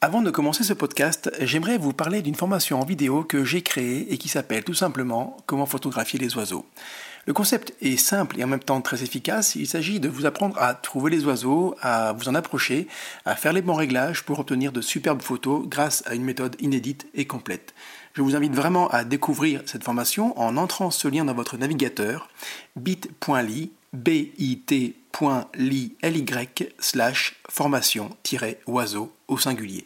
Avant de commencer ce podcast, j'aimerais vous parler d'une formation en vidéo que j'ai créée et qui s'appelle tout simplement Comment photographier les oiseaux. Le concept est simple et en même temps très efficace. Il s'agit de vous apprendre à trouver les oiseaux, à vous en approcher, à faire les bons réglages pour obtenir de superbes photos grâce à une méthode inédite et complète. Je vous invite vraiment à découvrir cette formation en entrant ce lien dans votre navigateur bit.ly bit.ly slash formation-oiseau au singulier.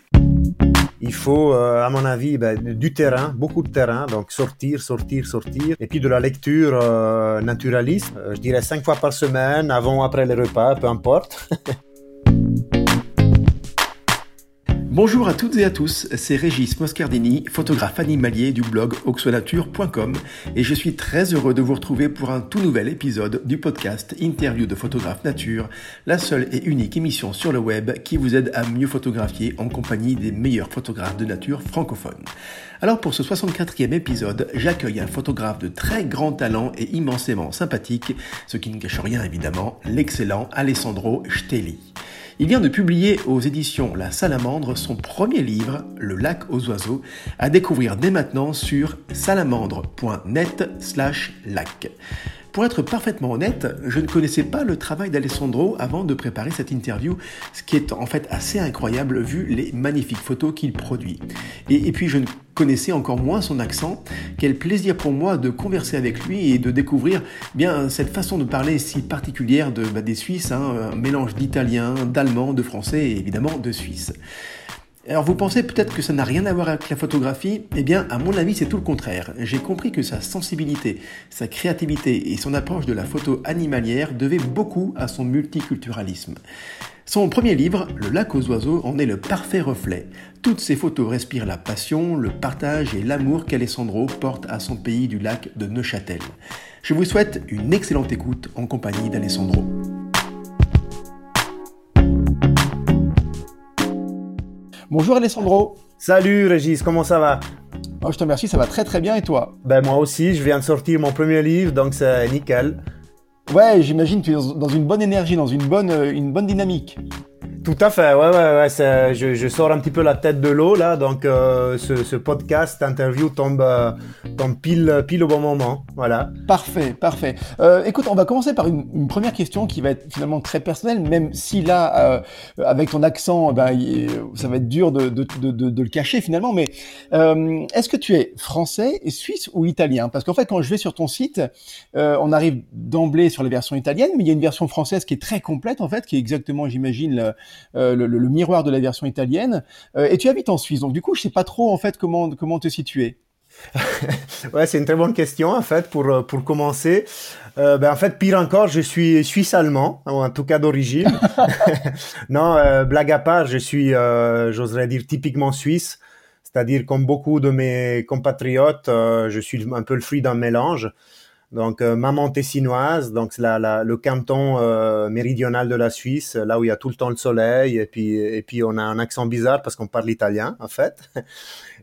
Il faut, euh, à mon avis, ben, du terrain, beaucoup de terrain, donc sortir, sortir, sortir, et puis de la lecture euh, naturaliste, euh, je dirais cinq fois par semaine, avant, après les repas, peu importe. Bonjour à toutes et à tous, c'est Régis Moscardini, photographe animalier du blog oxonature.com et je suis très heureux de vous retrouver pour un tout nouvel épisode du podcast Interview de photographe nature, la seule et unique émission sur le web qui vous aide à mieux photographier en compagnie des meilleurs photographes de nature francophones. Alors pour ce 64e épisode, j'accueille un photographe de très grand talent et immensément sympathique, ce qui ne cache rien évidemment, l'excellent Alessandro Stelli. Il vient de publier aux éditions La Salamandre son premier livre, Le lac aux oiseaux, à découvrir dès maintenant sur salamandre.net slash lac. Pour être parfaitement honnête, je ne connaissais pas le travail d'Alessandro avant de préparer cette interview, ce qui est en fait assez incroyable vu les magnifiques photos qu'il produit. Et, puis je ne connaissais encore moins son accent. Quel plaisir pour moi de converser avec lui et de découvrir bien cette façon de parler si particulière de, bah, des Suisses, hein, un mélange d'italien, d'allemand, de français et évidemment de suisse. Alors vous pensez peut-être que ça n'a rien à voir avec la photographie? Eh bien, à mon avis, c'est tout le contraire. J'ai compris que sa sensibilité, sa créativité et son approche de la photo animalière devaient beaucoup à son multiculturalisme. Son premier livre, Le lac aux oiseaux, en est le parfait reflet. Toutes ses photos respirent la passion, le partage et l'amour qu'Alessandro porte à son pays du lac de Neuchâtel. Je vous souhaite une excellente écoute en compagnie d'Alessandro. Bonjour Alessandro. Salut Régis, comment ça va? Oh, Je te remercie, ça va très très bien et toi? Ben moi aussi, je viens de sortir mon premier livre, donc c'est nickel. Ouais, j'imagine que tu es dans une bonne énergie, dans une bonne, euh, une bonne dynamique. Tout à fait, ouais, ouais, ouais. Je, je, sors un petit peu la tête de l'eau là, donc euh, ce, ce, podcast, interview tombe, euh, tombe pile, pile au bon moment, voilà. Parfait, parfait. Euh, écoute, on va commencer par une, une, première question qui va être finalement très personnelle, même si là, euh, avec ton accent, ben, ça va être dur de, de, de, de le cacher finalement. Mais euh, est-ce que tu es français, suisse ou italien? Parce qu'en fait, quand je vais sur ton site, on arrive d'emblée sur les versions italiennes, mais il y a une version française qui est très complète en fait, qui est exactement, j'imagine, euh, le, miroir de la version italienne. Euh, et tu habites en Suisse, donc du coup, je sais pas trop en fait comment comment te situer. ouais, c'est une très bonne question en fait pour euh, pour commencer. ben, en fait, pire encore, je suis suisse-allemand, en tout cas d'origine. non, blague à part, je suis, j'oserais dire, typiquement suisse. C'est-à-dire, comme beaucoup de mes compatriotes, je suis un peu le fruit d'un mélange. Donc, euh, maman tessinoise, donc c'est la, le canton euh, méridional de la Suisse, là où il y a tout le temps le soleil, et puis, et puis on a un accent bizarre parce qu'on parle italien, en fait.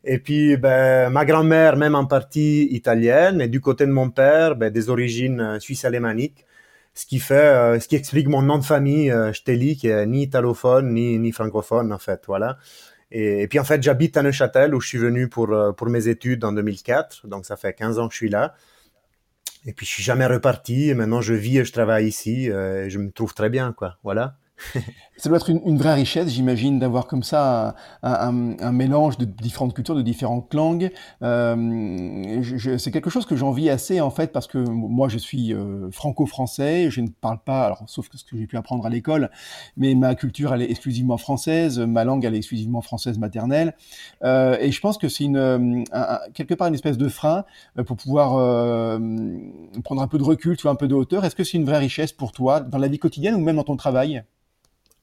Et puis, ben, ma grand-mère, même en partie italienne, et du côté de mon père, ben, des origines euh, suisse-alémaniques, ce qui fait, euh, ce qui explique mon nom de famille, Steli, qui est ni italophone, ni, ni francophone, en fait, voilà. Et, et puis, en fait, j'habite à Neuchâtel, où je suis venu pour, pour mes études en 2004, donc ça fait 15 ans que je suis là. Et puis je suis jamais reparti. Et maintenant je vis et je travaille ici. Euh, et je me trouve très bien, quoi. Voilà. Ça doit être une, vraie richesse, j'imagine, d'avoir comme ça un, mélange de différentes cultures, de différentes langues. Euh, c'est quelque chose que j'envie assez, en fait, parce que moi, je suis euh, franco-français, je ne parle pas, alors sauf ce que j'ai pu apprendre à l'école, mais ma culture, elle est exclusivement française, ma langue, elle est exclusivement française maternelle. Euh, et je pense que c'est une, quelque part une espèce de frein pour pouvoir prendre un peu de recul, tu vois, un peu de hauteur. Est-ce que c'est une vraie richesse pour toi, dans la vie quotidienne ou même dans ton travail?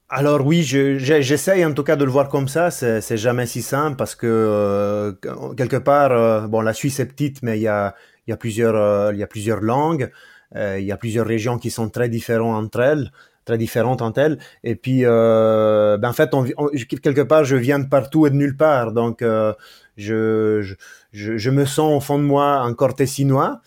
Alors oui, j'essaye en tout cas de le voir comme ça. C'est jamais si simple parce que euh, quelque part, euh, bon, la Suisse est petite, mais il y a, euh, plusieurs langues, il y a plusieurs régions qui sont très différentes entre elles, très différentes entre elles. Et puis, ben en fait, on, quelque part, je viens de partout et de nulle part, donc je, je, je, me sens au fond de moi encore tessinois.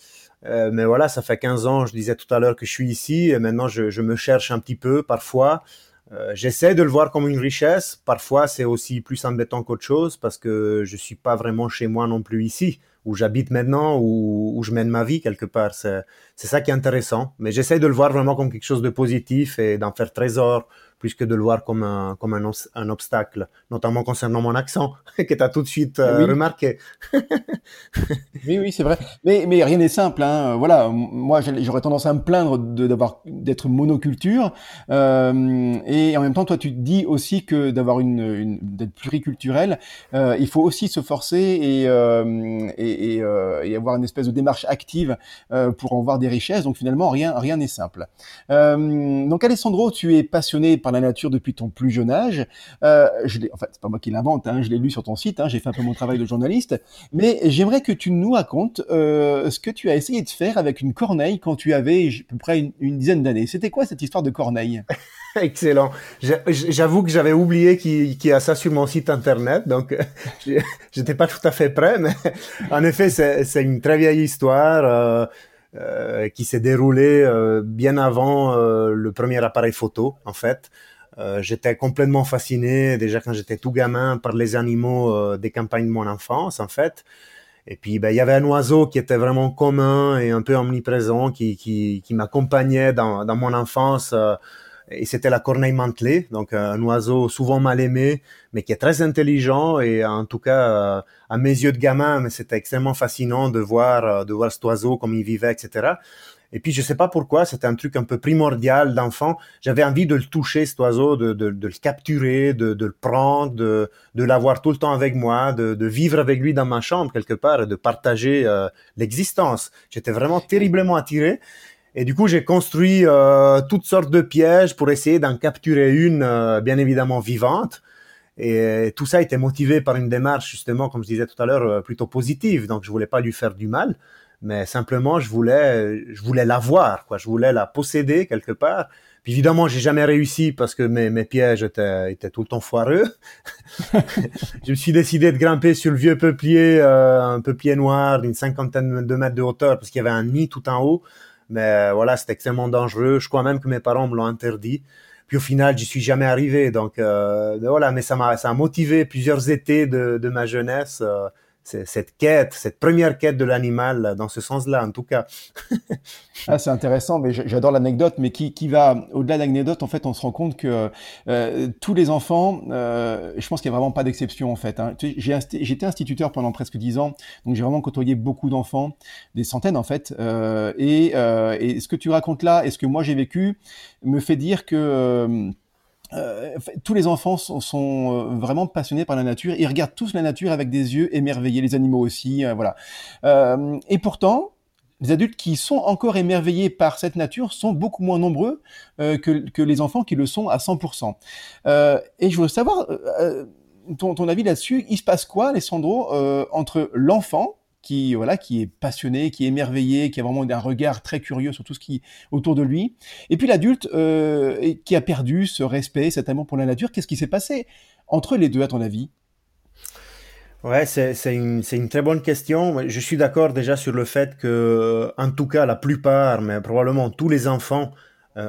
mais voilà, ça fait 15 ans, je disais tout à l'heure que je suis ici, et maintenant je, je me cherche un petit peu parfois. Euh, j'essaie de le voir comme une richesse. Parfois, c'est aussi plus embêtant qu'autre chose parce que je suis pas vraiment chez moi non plus ici, où j'habite maintenant, où, où, je mène ma vie quelque part. C'est ça qui est intéressant. Mais j'essaie de le voir vraiment comme quelque chose de positif et d'en faire trésor plus que de le voir comme un, comme un, un obstacle, notamment concernant mon accent, que tu as tout de suite euh, remarqué. oui, oui, c'est vrai. Mais, mais rien n'est simple. Hein. Voilà, moi, j'aurais tendance à me plaindre d'avoir d'être monoculture. Euh, et en même temps, toi, tu dis aussi que d'avoir une, une d'être pluriculturel, euh, il faut aussi se forcer et, euh, et, et, euh, et, avoir une espèce de démarche active euh, pour en voir des richesses. Donc finalement, rien rien n'est simple. donc Alessandro, tu es passionné par la nature depuis ton plus jeune âge. Euh, en fait, c'est pas moi qui l'invente, hein, je l'ai lu sur ton site, hein, j'ai fait un peu mon travail de journaliste, mais j'aimerais que tu nous racontes euh, ce que tu as essayé de faire avec une corneille quand tu avais à peu près une, dizaine d'années. C'était quoi cette histoire de corneille? Excellent. J'avoue que j'avais oublié qu'il y a ça sur mon site internet, donc j'étais pas tout à fait prêt, mais en effet, c'est une très vieille histoire. Euh, euh, qui s'est déroulé euh, bien avant euh, le premier appareil photo, en fait. j'étais complètement fasciné déjà quand j'étais tout gamin par les animaux des campagnes de mon enfance, en fait. Et puis, ben, il y avait un oiseau qui était vraiment commun et un peu omniprésent, qui, qui, qui m'accompagnait dans, dans mon enfance et c'était la corneille mantelée, donc euh, un oiseau souvent mal aimé, mais qui est très intelligent et en tout cas euh, à mes yeux de gamin, mais c'était extrêmement fascinant de voir euh, de voir cet oiseau comme il vivait, etc. Et puis je sais pas pourquoi, c'était un truc un peu primordial d'enfant. J'avais envie de le toucher cet oiseau, de, de, le capturer, de, de, le prendre, de, de l'avoir tout le temps avec moi, de, de, vivre avec lui dans ma chambre quelque part, et de partager l'existence. J'étais vraiment terriblement attiré. Et du coup, j'ai construit euh, toutes sortes de pièges pour essayer d'en capturer une, euh, bien évidemment vivante. Et tout ça été motivé par une démarche, justement, comme je disais tout à l'heure, euh, plutôt positive. Donc, je voulais pas lui faire du mal, mais simplement, je voulais, je voulais la voir, quoi. Je voulais la posséder quelque part. Puis évidemment, j'ai jamais réussi parce que mes, mes pièges étaient, étaient tout le temps foireux. je me suis décidé de grimper sur le vieux peuplier, un peuplier noir d'une cinquantaine de mètres de hauteur, parce qu'il y avait un nid tout en haut. Mais euh, voilà, c'était extrêmement dangereux. Je crois même que mes parents me l'ont interdit. Puis au final, j'y suis jamais arrivé. Donc euh, voilà, mais ça m'a ça a motivé plusieurs étés de, de ma jeunesse. Euh, cette quête, cette première quête de l'animal dans ce sens-là, en tout cas. ah, c'est intéressant, mais j'adore l'anecdote, mais qui, qui va au-delà de l'anecdote, en fait, on se rend compte que euh, tous les enfants, euh, je pense qu'il n'y a vraiment pas d'exception, en fait. Hein. J'étais instituteur pendant presque dix ans, donc j'ai vraiment côtoyé beaucoup d'enfants, des centaines, en fait. Euh, et, et, ce que tu racontes là, et ce que moi j'ai vécu, me fait dire que euh, euh, tous les enfants sont, sont, euh, vraiment passionnés par la nature. Ils regardent tous la nature avec des yeux émerveillés, les animaux aussi, euh, voilà. Euh, et pourtant, les adultes qui sont encore émerveillés par cette nature sont beaucoup moins nombreux que, que, les enfants qui le sont à 100%. et je voudrais savoir ton, ton, avis là-dessus. Il se passe quoi, Alessandro, entre l'enfant qui voilà, qui est passionné, qui est émerveillé, qui a vraiment un regard très curieux sur tout ce qui est autour de lui. Et puis l'adulte euh, qui a perdu ce respect, cet amour pour la nature. Qu'est-ce qui s'est passé entre les deux, à ton avis? Ouais, c'est une, une, très bonne question. Je suis d'accord déjà sur le fait que, en tout cas, la plupart, mais probablement tous les enfants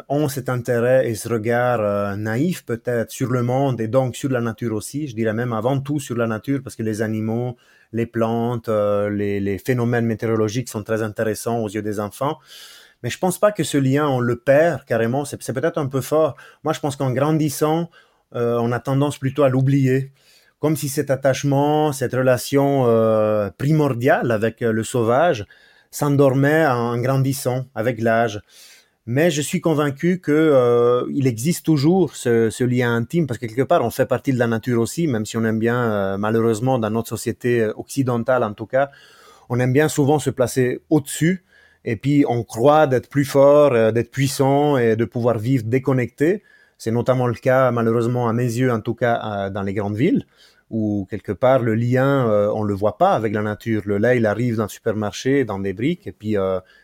ont cet intérêt et ce regard euh, naïf peut-être sur le monde et donc sur la nature aussi. Je dirais même avant tout sur la nature parce que les animaux, les plantes, euh, les, phénomènes météorologiques sont très intéressants aux yeux des enfants. Mais je pense pas que ce lien, on le perd carrément. C'est peut-être un peu fort. Moi, je pense qu'en grandissant, euh, on a tendance plutôt à l'oublier. Comme si cet attachement, cette relation euh, primordiale avec le sauvage s'endormait en grandissant avec l'âge mais je suis convaincu que euh, il existe toujours ce, lien intime parce que quelque part on fait partie de la nature aussi, même si on aime bien euh, malheureusement dans notre société occidentale en tout cas, on aime bien souvent se placer au-dessus et puis on croit d'être plus fort, euh, d'être puissant et de pouvoir vivre déconnecté. C'est notamment le cas malheureusement à mes yeux en tout cas dans les grandes villes où quelque part le lien on le voit pas avec la nature. Le lait il arrive dans le supermarché dans des briques et puis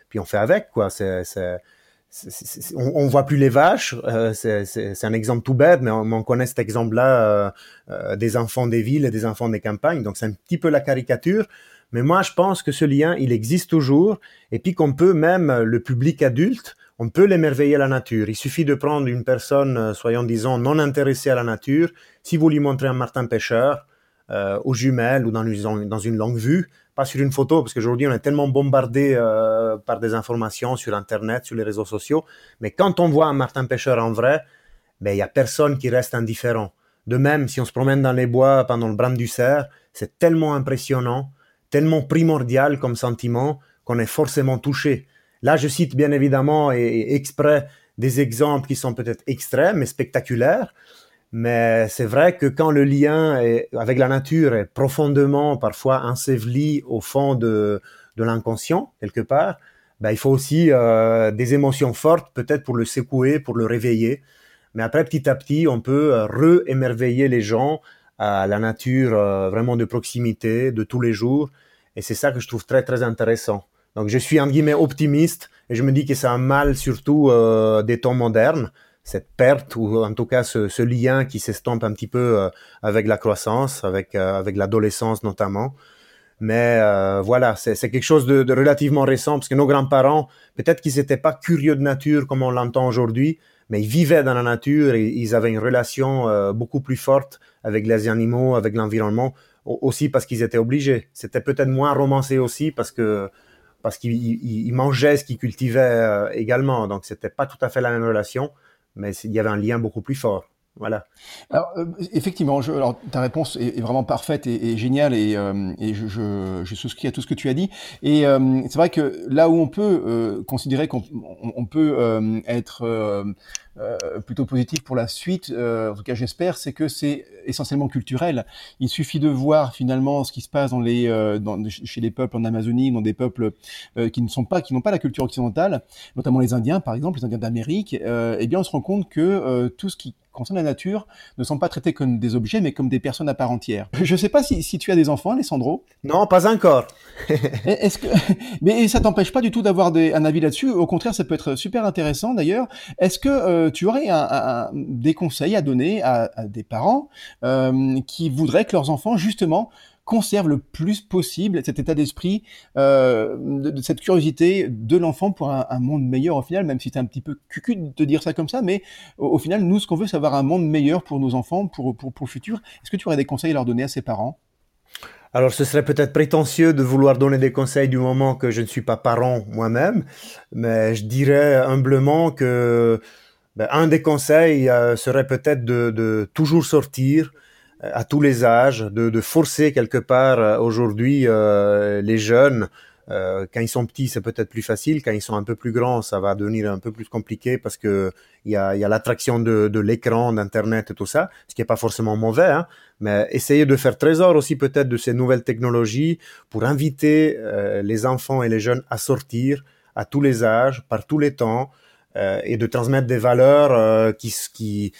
puis on fait avec quoi. C'est on, on, voit plus les vaches. Euh, c'est un exemple tout bête, mais on, connaît cet exemple-là euh, euh, des enfants des villes et des enfants des campagnes. Donc c'est un petit peu la caricature, Mais moi, je pense que ce lien, il existe toujours, et puis qu'on peut même, le public adulte, on peut l'émerveiller la nature. Il suffit de prendre une personne, soyons disons, non intéressée à la nature. Si vous lui montrez un martin pêcheur, aux jumelles ou dans dans une longue vue, pas sur une photo, parce qu'aujourd'hui on est tellement bombardé euh, par des informations sur Internet, sur les réseaux sociaux, mais quand on voit un martin pêcheur en vrai, ben il y a personne qui reste indifférent. De même, si on se promène dans les bois pendant le brame du cerf, c'est tellement impressionnant, tellement primordial comme sentiment qu'on est forcément touché. Là, je cite bien évidemment et, exprès des exemples qui sont peut-être extrêmes et spectaculaires, mais c'est vrai que quand le lien avec la nature est profondément, parfois enseveli au fond de, l'inconscient, quelque part, ben, il faut aussi euh, des émotions fortes, peut-être pour le secouer, pour le réveiller. Mais après, petit à petit, on peut euh, re-émerveiller les gens à la nature euh, vraiment de proximité, de tous les jours. Et c'est ça que je trouve très, très intéressant. Donc je suis en guillemets optimiste et je me dis que c'est un mal surtout des temps modernes, cette perte ou en tout cas ce, lien qui s'estompe un petit peu euh, avec la croissance, avec euh, avec l'adolescence notamment. Mais euh, voilà, c'est quelque chose de, relativement récent parce que nos grands-parents, peut-être qu'ils n'étaient pas curieux de nature comme on l'entend aujourd'hui, mais ils vivaient dans la nature et ils avaient une relation beaucoup plus forte avec les animaux, avec l'environnement, aussi parce qu'ils étaient obligés. C'était peut-être moins romancé aussi parce que parce qu'il mangeait ce qu'il cultivait euh, également. Donc, c'était pas tout à fait la même relation, mais il y avait un lien beaucoup plus fort. Voilà. Alors, euh, effectivement, je, alors, ta réponse est, vraiment parfaite et, géniale et, euh, et je, je, je, souscris à tout ce que tu as dit. Et c'est vrai que là où on peut considérer qu'on on peut être euh, plutôt positif pour la suite, euh, en tout cas j'espère, c'est que c'est essentiellement culturel. Il suffit de voir finalement ce qui se passe dans les, euh, dans, chez les peuples en Amazonie, dans des peuples qui ne sont pas, qui n'ont pas la culture occidentale, notamment les Indiens par exemple, les Indiens d'Amérique. eh bien, on se rend compte que tout ce qui concerne la nature ne sont pas traités comme des objets, mais comme des personnes à part entière. Je ne sais pas si, si, tu as des enfants, Alessandro. Non, pas encore. Est-ce que, mais ça t'empêche pas du tout d'avoir un avis là-dessus? Au contraire, ça peut être super intéressant d'ailleurs. Est-ce que euh, tu aurais un, des conseils à donner à, à des parents euh, qui voudraient que leurs enfants justement conserve le plus possible cet état d'esprit, euh, cette curiosité de l'enfant pour un, monde meilleur au final, même si c'est un petit peu cucu de dire ça comme ça, mais au, final, nous, ce qu'on veut, c'est avoir un monde meilleur pour nos enfants, pour, pour, pour le futur. Est-ce que tu aurais des conseils à leur donner à ses parents? Alors, ce serait peut-être prétentieux de vouloir donner des conseils du moment que je ne suis pas parent moi-même, mais je dirais humblement que ben, un des conseils euh, serait peut-être de, toujours sortir, à tous les âges, de, de forcer quelque part euh, aujourd'hui euh, les jeunes. Euh, quand ils sont petits, c'est peut-être plus facile. Quand ils sont un peu plus grands, ça va devenir un peu plus compliqué parce que il y a, y a l'attraction de, de l'écran, d'internet et tout ça, ce qui est pas forcément mauvais. Hein, mais essayer de faire trésor aussi peut-être de ces nouvelles technologies pour inviter euh, les enfants et les jeunes à sortir à tous les âges, par tous les temps, euh, et de transmettre des valeurs qui, qui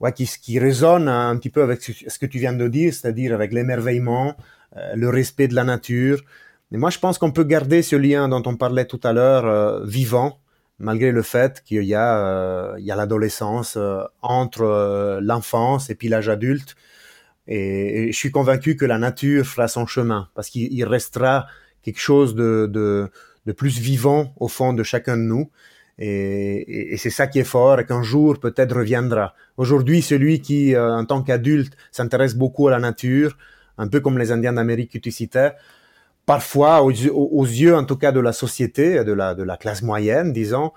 ouais, qui, qui résonne un petit peu avec ce que tu viens de dire, c'est-à-dire avec l'émerveillement, euh, le respect de la nature. Mais moi, je pense qu'on peut garder ce lien dont on parlait tout à l'heure euh, vivant, malgré le fait qu'il y a, euh, a l'adolescence entre l'enfance et puis l'âge adulte. Et, je suis convaincu que la nature fera son chemin, parce qu'il restera quelque chose de, de plus vivant au fond de chacun de nous. Et, c'est ça qui est fort et qu'un jour peut-être reviendra. Aujourd'hui, celui qui, euh, en tant qu'adulte, s'intéresse beaucoup à la nature, un peu comme les Indiens d'Amérique que tu citais, parfois, aux, yeux en tout cas de la société, de la, de la classe moyenne, disons,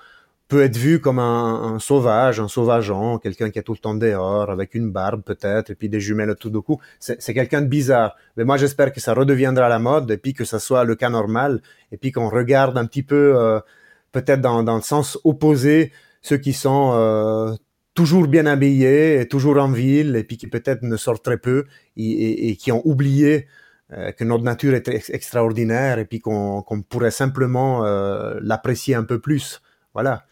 peut être vu comme un, un sauvage, un sauvageant, quelqu'un qui est tout le temps dehors, avec une barbe peut-être, et puis des jumelles tout de coup. C'est quelqu'un de bizarre. Mais moi, j'espère que ça redeviendra la mode, et puis que ça soit le cas normal, et puis qu'on regarde un petit peu... Euh, peut-être dans, dans, le sens opposé, ceux qui sont euh, toujours bien habillés, et toujours en ville, et puis qui peut-être ne sortent très peu, et, et, qui ont oublié euh, que notre nature est extraordinaire, et puis qu'on pourrait simplement euh, l'apprécier un peu plus. Voilà.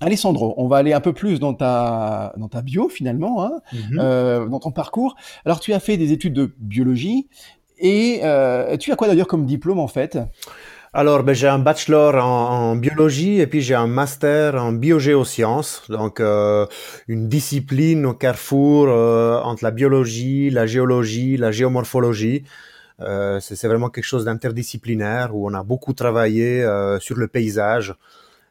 Alessandro, on va aller un peu plus dans ta, dans ta bio finalement, hein, euh, dans ton parcours. Alors tu as fait des études de biologie et tu as quoi d'ailleurs comme diplôme en fait? Alors, ben, j'ai un bachelor en, biologie et puis j'ai un master en biogéosciences, donc euh, une discipline au carrefour euh, entre la biologie, la géologie, la géomorphologie. Euh, c'est vraiment quelque chose d'interdisciplinaire où on a beaucoup travaillé sur le paysage,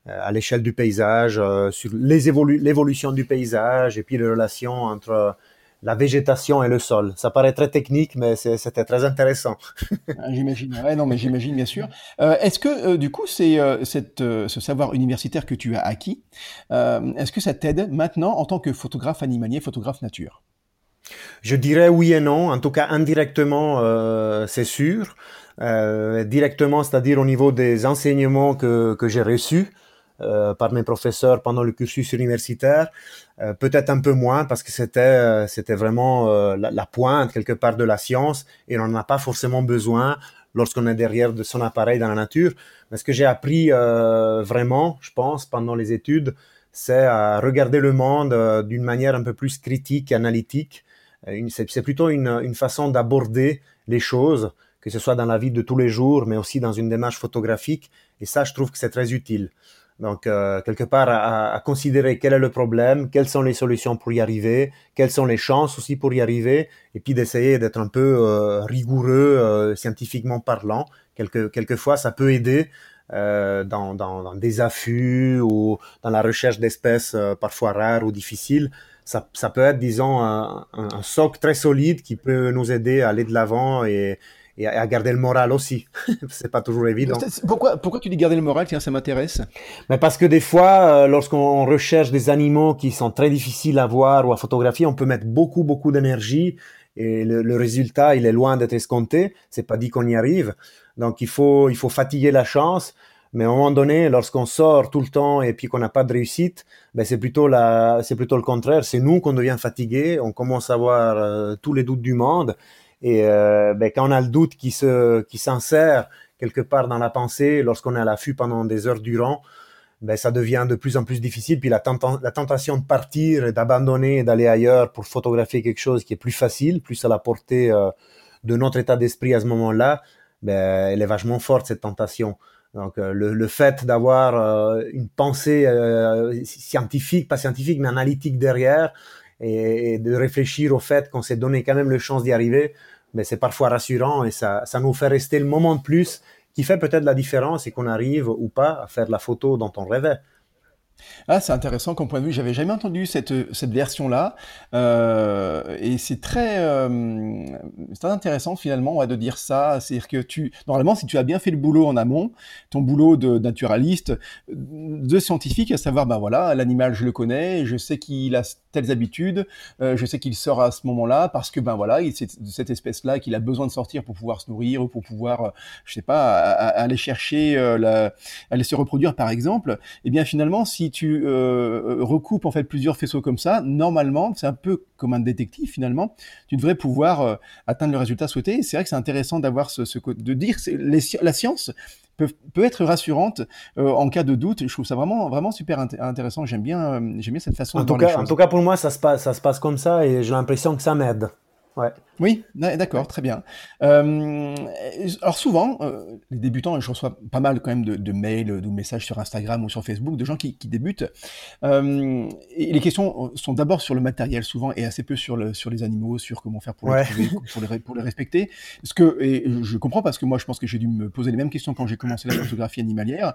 à l'échelle du paysage, sur l'évolution du paysage et puis les relations entre la végétation et le sol. Ça paraît très technique, mais c'était très intéressant. Ah, j'imagine. Ouais, non, mais j'imagine bien sûr. est-ce que du coup, c'est ce savoir universitaire que tu as acquis, est-ce que ça t'aide maintenant en tant que photographe animalier, photographe nature? Je dirais oui et non. En tout cas, indirectement, euh, c'est sûr. Euh, directement, c'est-à-dire au niveau des enseignements que, que j'ai reçus euh, par mes professeurs pendant le cursus universitaire, euh, peut-être un peu moins parce que c'était euh, c'était vraiment euh, la, pointe quelque part de la science et on n'en a pas forcément besoin lorsqu'on est derrière de son appareil dans la nature. Mais ce que j'ai appris vraiment, je pense, pendant les études, c'est à regarder le monde d'une manière un peu plus critique, analytique euh, c'est plutôt une façon d'aborder les choses, que ce soit dans la vie de tous les jours, mais aussi dans une démarche photographique. Et ça, je trouve que c'est très utile. Donc, euh, quelque part, à, à, considérer quel est le problème, quelles sont les solutions pour y arriver, quelles sont les chances aussi pour y arriver, et puis d'essayer d'être un peu euh, rigoureux euh, scientifiquement parlant. Quelque, quelquefois, ça peut aider euh, dans, dans, dans, des affûts ou dans la recherche d'espèces euh, parfois rares ou difficiles ça, ça peut être, disons, un, un, socle très solide qui peut nous aider à aller de l'avant et, et, à garder le moral aussi. c'est pas toujours évident. Pourquoi, pourquoi tu dis garder le moral Tiens, ça m'intéresse. Mais parce que des fois, euh, lorsqu'on recherche des animaux qui sont très difficiles à voir ou à photographier, on peut mettre beaucoup, beaucoup d'énergie et le, le, résultat, il est loin d'être escompté. C'est pas dit qu'on y arrive. Donc, il faut, il faut fatiguer la chance. Mais à un moment donné, lorsqu'on sort tout le temps et puis qu'on n'a pas de réussite, ben c'est plutôt la, c'est plutôt le contraire. C'est nous qu'on devient fatigué, on commence à avoir euh, tous les doutes du monde. Et euh, ben, quand on a le doute qui se, qui s'insère quelque part dans la pensée, lorsqu'on est à l'affût pendant des heures durant, ben ça devient de plus en plus difficile. Puis la, la tentation de partir, d'abandonner, et d'aller ailleurs pour photographier quelque chose qui est plus facile, plus à la portée euh, de notre état d'esprit à ce moment-là, ben elle est vachement forte cette tentation. Donc euh, le, le, fait d'avoir une pensée scientifique, pas scientifique, mais analytique derrière, et, et de réfléchir au fait qu'on s'est donné quand même le chance d'y arriver, mais c'est parfois rassurant et ça, ça nous fait rester le moment de plus qui fait peut-être la différence et qu'on arrive ou pas à faire la photo dont on rêvait. Ah, c'est intéressant comme point de vue. J'avais jamais entendu cette, cette version-là. Euh, et c'est très, euh, très intéressant finalement de dire ça. C'est-à-dire que normalement, si tu as bien fait le boulot en amont, ton boulot de naturaliste, de scientifique, à savoir, ben voilà, l'animal, je le connais, je sais qu'il a telles habitudes, euh, je sais qu'il sort à ce moment-là parce que ben voilà, c'est de cette espèce-là qu'il a besoin de sortir pour pouvoir se nourrir ou pour pouvoir, je sais pas, aller chercher, la, aller se reproduire par exemple. Et eh bien finalement, si tu euh, recoupes en fait plusieurs faisceaux comme ça, normalement, c'est un peu comme un détective finalement, tu devrais pouvoir euh, atteindre le résultat souhaité. C'est vrai que c'est intéressant d'avoir ce, ce, de dire les, la science peut, peut être rassurante euh, en cas de doute. Je trouve ça vraiment vraiment super intéressant. J'aime bien euh, j'aime bien cette façon en de tout voir cas, les choses. En tout cas pour moi ça se passe ça se passe comme ça et j'ai l'impression que ça m'aide. Ouais. Oui, d'accord, très bien. Euh, alors souvent, euh, les débutants, je reçois pas mal quand même de, de mails, de messages sur Instagram ou sur Facebook de gens qui, qui débutent. Euh, et les questions sont d'abord sur le matériel souvent et assez peu sur, le, sur les animaux, sur comment faire pour, Ouais. les, trouver, pour, les, pour les respecter. Ce que, et je comprends parce que moi je pense que j'ai dû me poser les mêmes questions quand j'ai commencé la photographie animalière.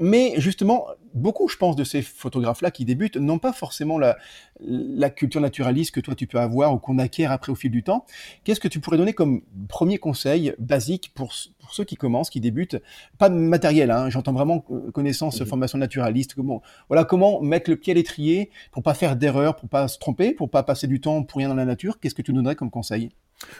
Mais justement, beaucoup je pense de ces photographes-là qui débutent n'ont pas forcément la, la culture naturaliste que toi tu peux avoir ou qu'on acquiert après au fil du temps. Qu'est-ce que tu pourrais donner comme premier conseil basique pour, pour ceux qui commencent, qui débutent? Pas de matériel, hein, j'entends vraiment euh, connaissance, Mhm. formation naturaliste. Comment, voilà, comment mettre le pied à l'étrier pour pas faire d'erreur, pour pas se tromper, pour pas passer du temps pour rien dans la nature? Qu'est-ce que tu donnerais comme conseil?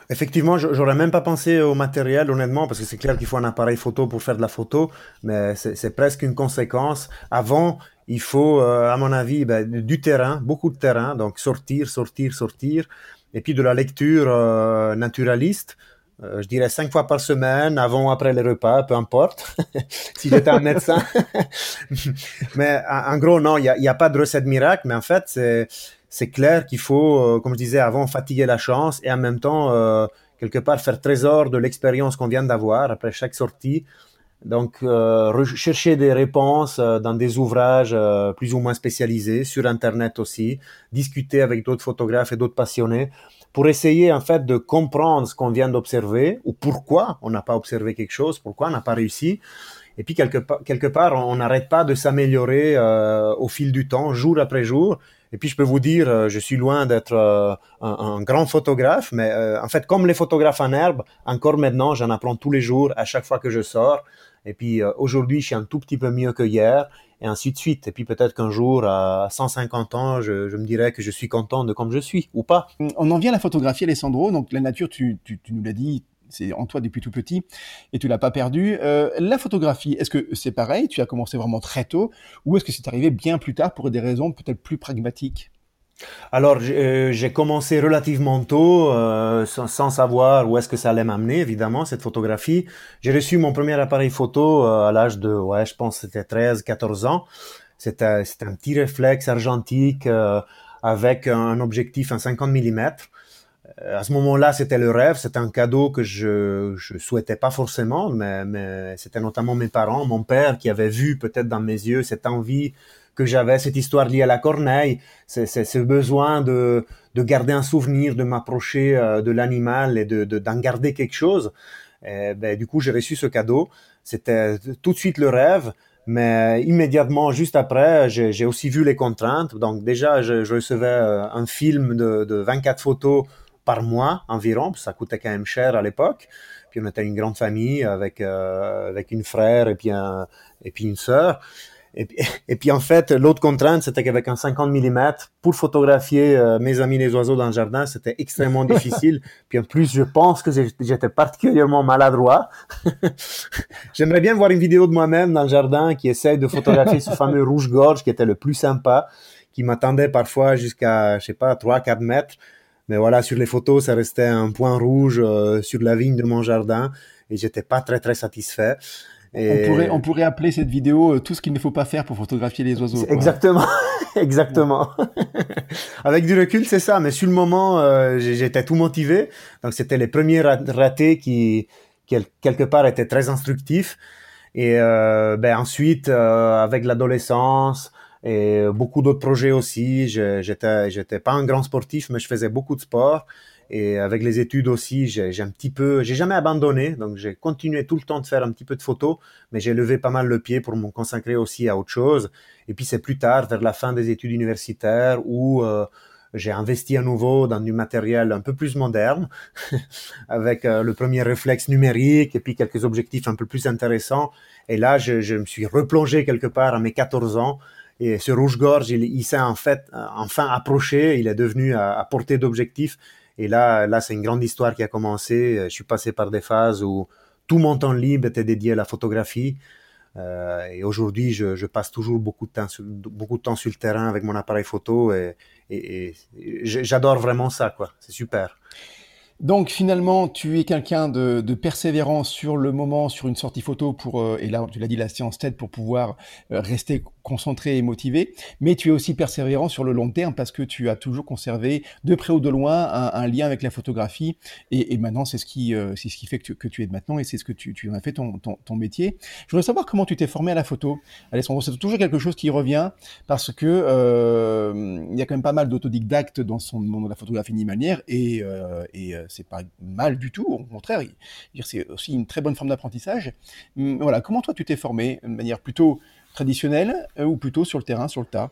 Effectivement, je- j'aurais même pas pensé au matériel, honnêtement, parce que c'est clair qu'il faut un appareil photo pour faire de la photo, mais c'est c'est presque une conséquence. Avant, il faut, euh, à mon avis, ben, du terrain, beaucoup de terrain, donc sortir, sortir, sortir, et puis de la lecture euh, naturaliste. euh, je dirais cinq fois par semaine, avant ou après les repas, peu importe, si j'étais un médecin. mais en, gros, non, il n'y a, a pas de recette miracle, mais en fait, c'est clair qu'il faut, euh, comme je disais avant, fatiguer la chance et en même temps, quelque part, faire trésor de l'expérience qu'on vient d'avoir après chaque sortie. Donc, euh, rechercher des réponses euh, dans des ouvrages euh, plus ou moins spécialisés, sur Internet aussi, discuter avec d'autres photographes et d'autres passionnés pour essayer en fait de comprendre ce qu'on vient d'observer ou pourquoi on n'a pas observé quelque chose, pourquoi on n'a pas réussi. Et puis quelque, quelque part, on n'arrête pas de s'améliorer euh, au fil du temps, jour après jour. Et puis je peux vous dire, euh, je suis loin d'être euh, un, un, grand photographe, mais euh, en fait, comme les photographes en herbe, encore maintenant, j'en apprends tous les jours, à chaque fois que je sors. Et puis aujourd'hui, je suis un tout petit peu mieux que hier, et ainsi de suite. Et puis peut-être qu'un jour, à 150 ans, je, me dirais que je suis content de comme je suis, ou pas. On en vient à la photographie, Alessandro. Donc la nature, tu, tu, tu nous l'as dit, c'est en toi depuis tout petit et tu l'as pas perdu. Euh, la photographie, est-ce que c'est pareil? Tu as commencé vraiment très tôt ou est-ce que c'est arrivé bien plus tard pour des raisons peut-être plus pragmatiques? Alors, j'ai euh, commencé relativement tôt, euh, sans, sans, savoir où est-ce que ça allait m'amener, évidemment, cette photographie. J'ai reçu mon premier appareil photo euh, à l'âge de, ouais, je pense c'était 13, 14 ans. C'était un petit réflexe argentique euh, avec un objectif en 50 mm. Euh, à ce moment-là, c'était le rêve, c'était un cadeau que je je souhaitais pas forcément, mais, mais c'était notamment mes parents, mon père qui avait vu peut-être dans mes yeux cette envie que j'avais, cette histoire liée à la corneille, c'est ce besoin de de garder un souvenir, de m'approcher euh, de l'animal et de d'en garder quelque chose. Et ben, du coup, j'ai reçu ce cadeau. C'était tout de suite le rêve. Mais immédiatement, juste après, j'ai aussi vu les contraintes. Donc déjà, je, je recevais euh, un film de, de 24 photos par mois environ, ça coûtait quand même cher à l'époque. Puis on était une grande famille avec euh, avec une frère et puis un, et puis une sœur. Et puis, et puis en fait, l'autre contrainte, c'était qu'avec un 50 mm, pour photographier euh, mes amis les oiseaux dans le jardin, c'était extrêmement difficile. Puis en plus, je pense que j'étais particulièrement maladroit. J'aimerais bien voir une vidéo de moi-même dans le jardin qui essaye de photographier ce fameux rouge-gorge qui était le plus sympa, qui m'attendait parfois jusqu'à, je sais pas, 3-4 mètres. Mais voilà, sur les photos, ça restait un point rouge euh, sur la vigne de mon jardin et j'étais pas très très satisfait. Et... On, pourrait, on pourrait appeler cette vidéo euh, tout ce qu'il ne faut pas faire pour photographier les oiseaux. Exactement, exactement. Avec du recul, c'est ça. Mais sur le moment, euh, j'étais tout motivé. Donc c'était les premiers ratés qui, qui quelque part étaient très instructifs. Et euh, ben ensuite, euh, avec l'adolescence, et beaucoup d'autres projets aussi. J'étais, j'étais pas un grand sportif, mais je faisais beaucoup de sport. Et avec les études aussi, j'ai un petit peu, j'ai jamais abandonné, donc j'ai continué tout le temps de faire un petit peu de photos, mais j'ai levé pas mal le pied pour me consacrer aussi à autre chose. Et puis c'est plus tard, vers la fin des études universitaires, où euh, j'ai investi à nouveau dans du matériel un peu plus moderne, avec euh, le premier réflexe numérique et puis quelques objectifs un peu plus intéressants. Et là, je, je me suis replongé quelque part à mes 14 ans et ce rouge-gorge, il, s'est en fait euh, enfin approché, il est devenu à, portée d'objectif. Et là, là, c'est une grande histoire qui a commencé. Je suis passé par des phases où tout mon temps libre était dédié à la photographie. Euh, et aujourd'hui, je, passe toujours beaucoup de temps, sur, beaucoup de temps sur le terrain avec mon appareil photo et, j'adore vraiment ça, quoi. C'est super. Donc finalement, tu es quelqu'un de, de, persévérant sur le moment, sur une sortie photo pour, euh, et là tu l'as dit, la séance TED pour pouvoir euh, rester concentré et motivé, mais tu es aussi persévérant sur le long terme parce que tu as toujours conservé de près ou de loin un, lien avec la photographie et, maintenant c'est ce qui euh, c'est ce qui fait que tu, que tu es maintenant et c'est ce que tu, tu en as fait ton, ton, ton, métier. Je voudrais savoir comment tu t'es formé à la photo. Alessandro, c'est toujours quelque chose qui revient parce que euh, il y a quand même pas mal d'autodidactes dans son monde de la photographie animalière et, euh, et c'est pas mal du tout, au contraire, c'est aussi une très bonne forme d'apprentissage. Hum, voilà, comment toi tu t'es formé de manière plutôt traditionnelle euh, ou plutôt sur le terrain, sur le tas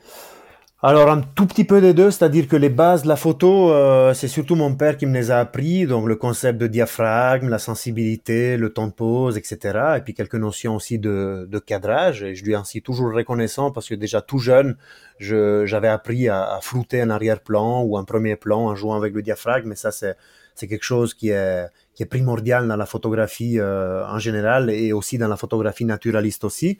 alors un tout petit peu des deux, c'est-à-dire que les bases de la photo, euh, c'est surtout mon père qui me les a appris, donc le concept de diaphragme, la sensibilité, le temps de pause, etc. Et puis quelques notions aussi de, cadrage. Et je lui en suis toujours reconnaissant parce que déjà tout jeune, j'avais appris à, flouter un arrière-plan ou un premier plan en jouant avec le diaphragme. Mais ça, c'est quelque chose qui est qui est primordial dans la photographie euh, en général et aussi dans la photographie naturaliste aussi.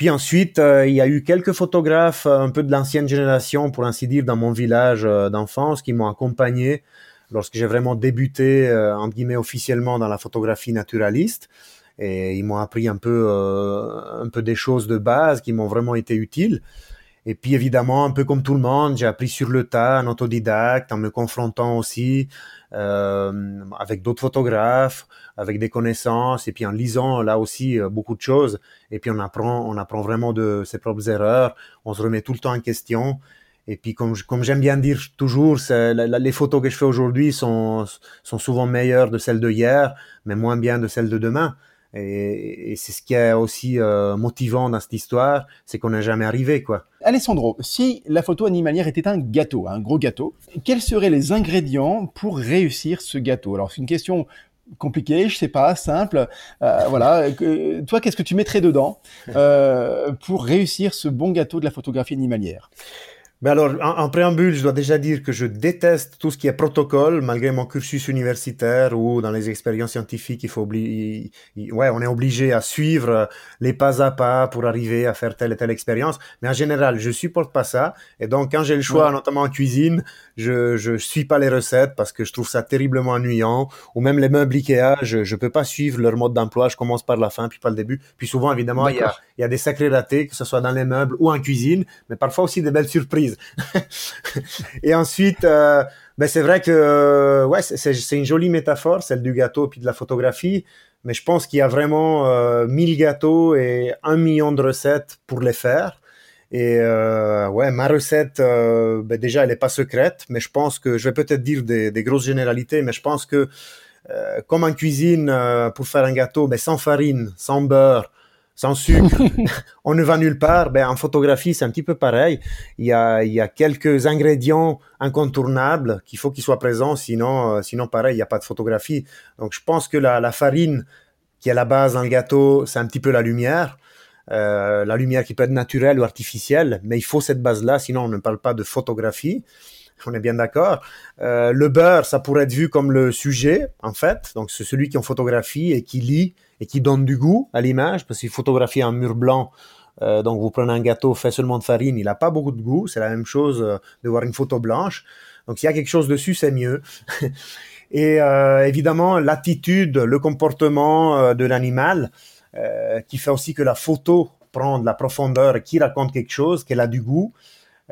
Puis ensuite, euh, il y a eu quelques photographes euh, un peu de l'ancienne génération, pour ainsi dire, dans mon village euh, d'enfance, qui m'ont accompagné lorsque j'ai vraiment débuté, entre guillemets, officiellement dans la photographie naturaliste. Et ils m'ont appris un peu, un peu des choses de base qui m'ont vraiment été utiles. Et puis évidemment, un peu comme tout le monde, j'ai appris sur le tas, en autodidacte, en me confrontant aussi euh, avec d'autres photographes, avec des connaissances, et puis en lisant là aussi euh, beaucoup de choses. Et puis on apprend, on apprend vraiment de ses propres erreurs. On se remet tout le temps en question. Et puis, comme, comme j'aime bien dire toujours, les photos que je fais aujourd'hui sont, sont souvent meilleures de celles de hier, mais moins bien de celles de demain. Et, c'est ce qui est aussi euh, motivant dans cette histoire, c'est qu'on n'est jamais arrivé, quoi. Alessandro, si la photo animalière était un gâteau, un gros gâteau, quels seraient les ingrédients pour réussir ce gâteau? Alors, c'est une question compliquée, je sais pas, simple. Euh, voilà. toi, qu'est-ce que tu mettrais dedans euh, pour réussir ce bon gâteau de la photographie animalière? Ben alors, en, préambule, je dois déjà dire que je déteste tout ce qui est protocole, malgré mon cursus universitaire ou dans les expériences scientifiques, il faut oublier, ouais, on est obligé à suivre les pas à pas pour arriver à faire telle et telle expérience. Mais en général, je supporte pas ça. Et donc, quand j'ai le choix, notamment en cuisine, je, je suis pas les recettes parce que je trouve ça terriblement ennuyant. Ou même les meubles Ikea, je, je peux pas suivre leur mode d'emploi. Je commence par la fin, puis pas le début. Puis souvent, évidemment, il y a, il y a des sacrés ratés, que ce soit dans les meubles ou en cuisine, mais parfois aussi des belles surprises. et ensuite, euh, ben c'est vrai que euh, ouais, c'est une jolie métaphore, celle du gâteau puis de la photographie. Mais je pense qu'il y a vraiment euh, 1000 gâteaux et un million de recettes pour les faire. Et euh, ouais, ma recette, euh, ben déjà, elle n'est pas secrète, mais je pense que je vais peut-être dire des, grosses généralités, mais je pense que euh, comme en cuisine, pour faire un gâteau, ben, sans farine, sans beurre, sans sucre, on ne va nulle part. Ben, en photographie, c'est un petit peu pareil. Il y a, il y a quelques ingrédients incontournables qu'il faut qu'ils soient présents, sinon, euh, sinon pareil, il n'y a pas de photographie. Donc, je pense que la, la farine qui est la base dans le gâteau, c'est un petit peu la lumière. Euh, la lumière qui peut être naturelle ou artificielle, mais il faut cette base-là, sinon on ne parle pas de photographie. On est bien d'accord. Euh, le beurre, ça pourrait être vu comme le sujet, en fait. Donc, c'est celui qui en photographie et qui lit et qui donne du goût à l'image, parce qu'il photographie un mur blanc. Euh, donc, vous prenez un gâteau fait seulement de farine, il n'a pas beaucoup de goût. C'est la même chose euh, de voir une photo blanche. Donc, s'il y a quelque chose dessus, c'est mieux. et évidemment, l'attitude, le comportement de l'animal, qui fait aussi que la photo prend de la profondeur et qui raconte quelque chose, qu'elle a du goût.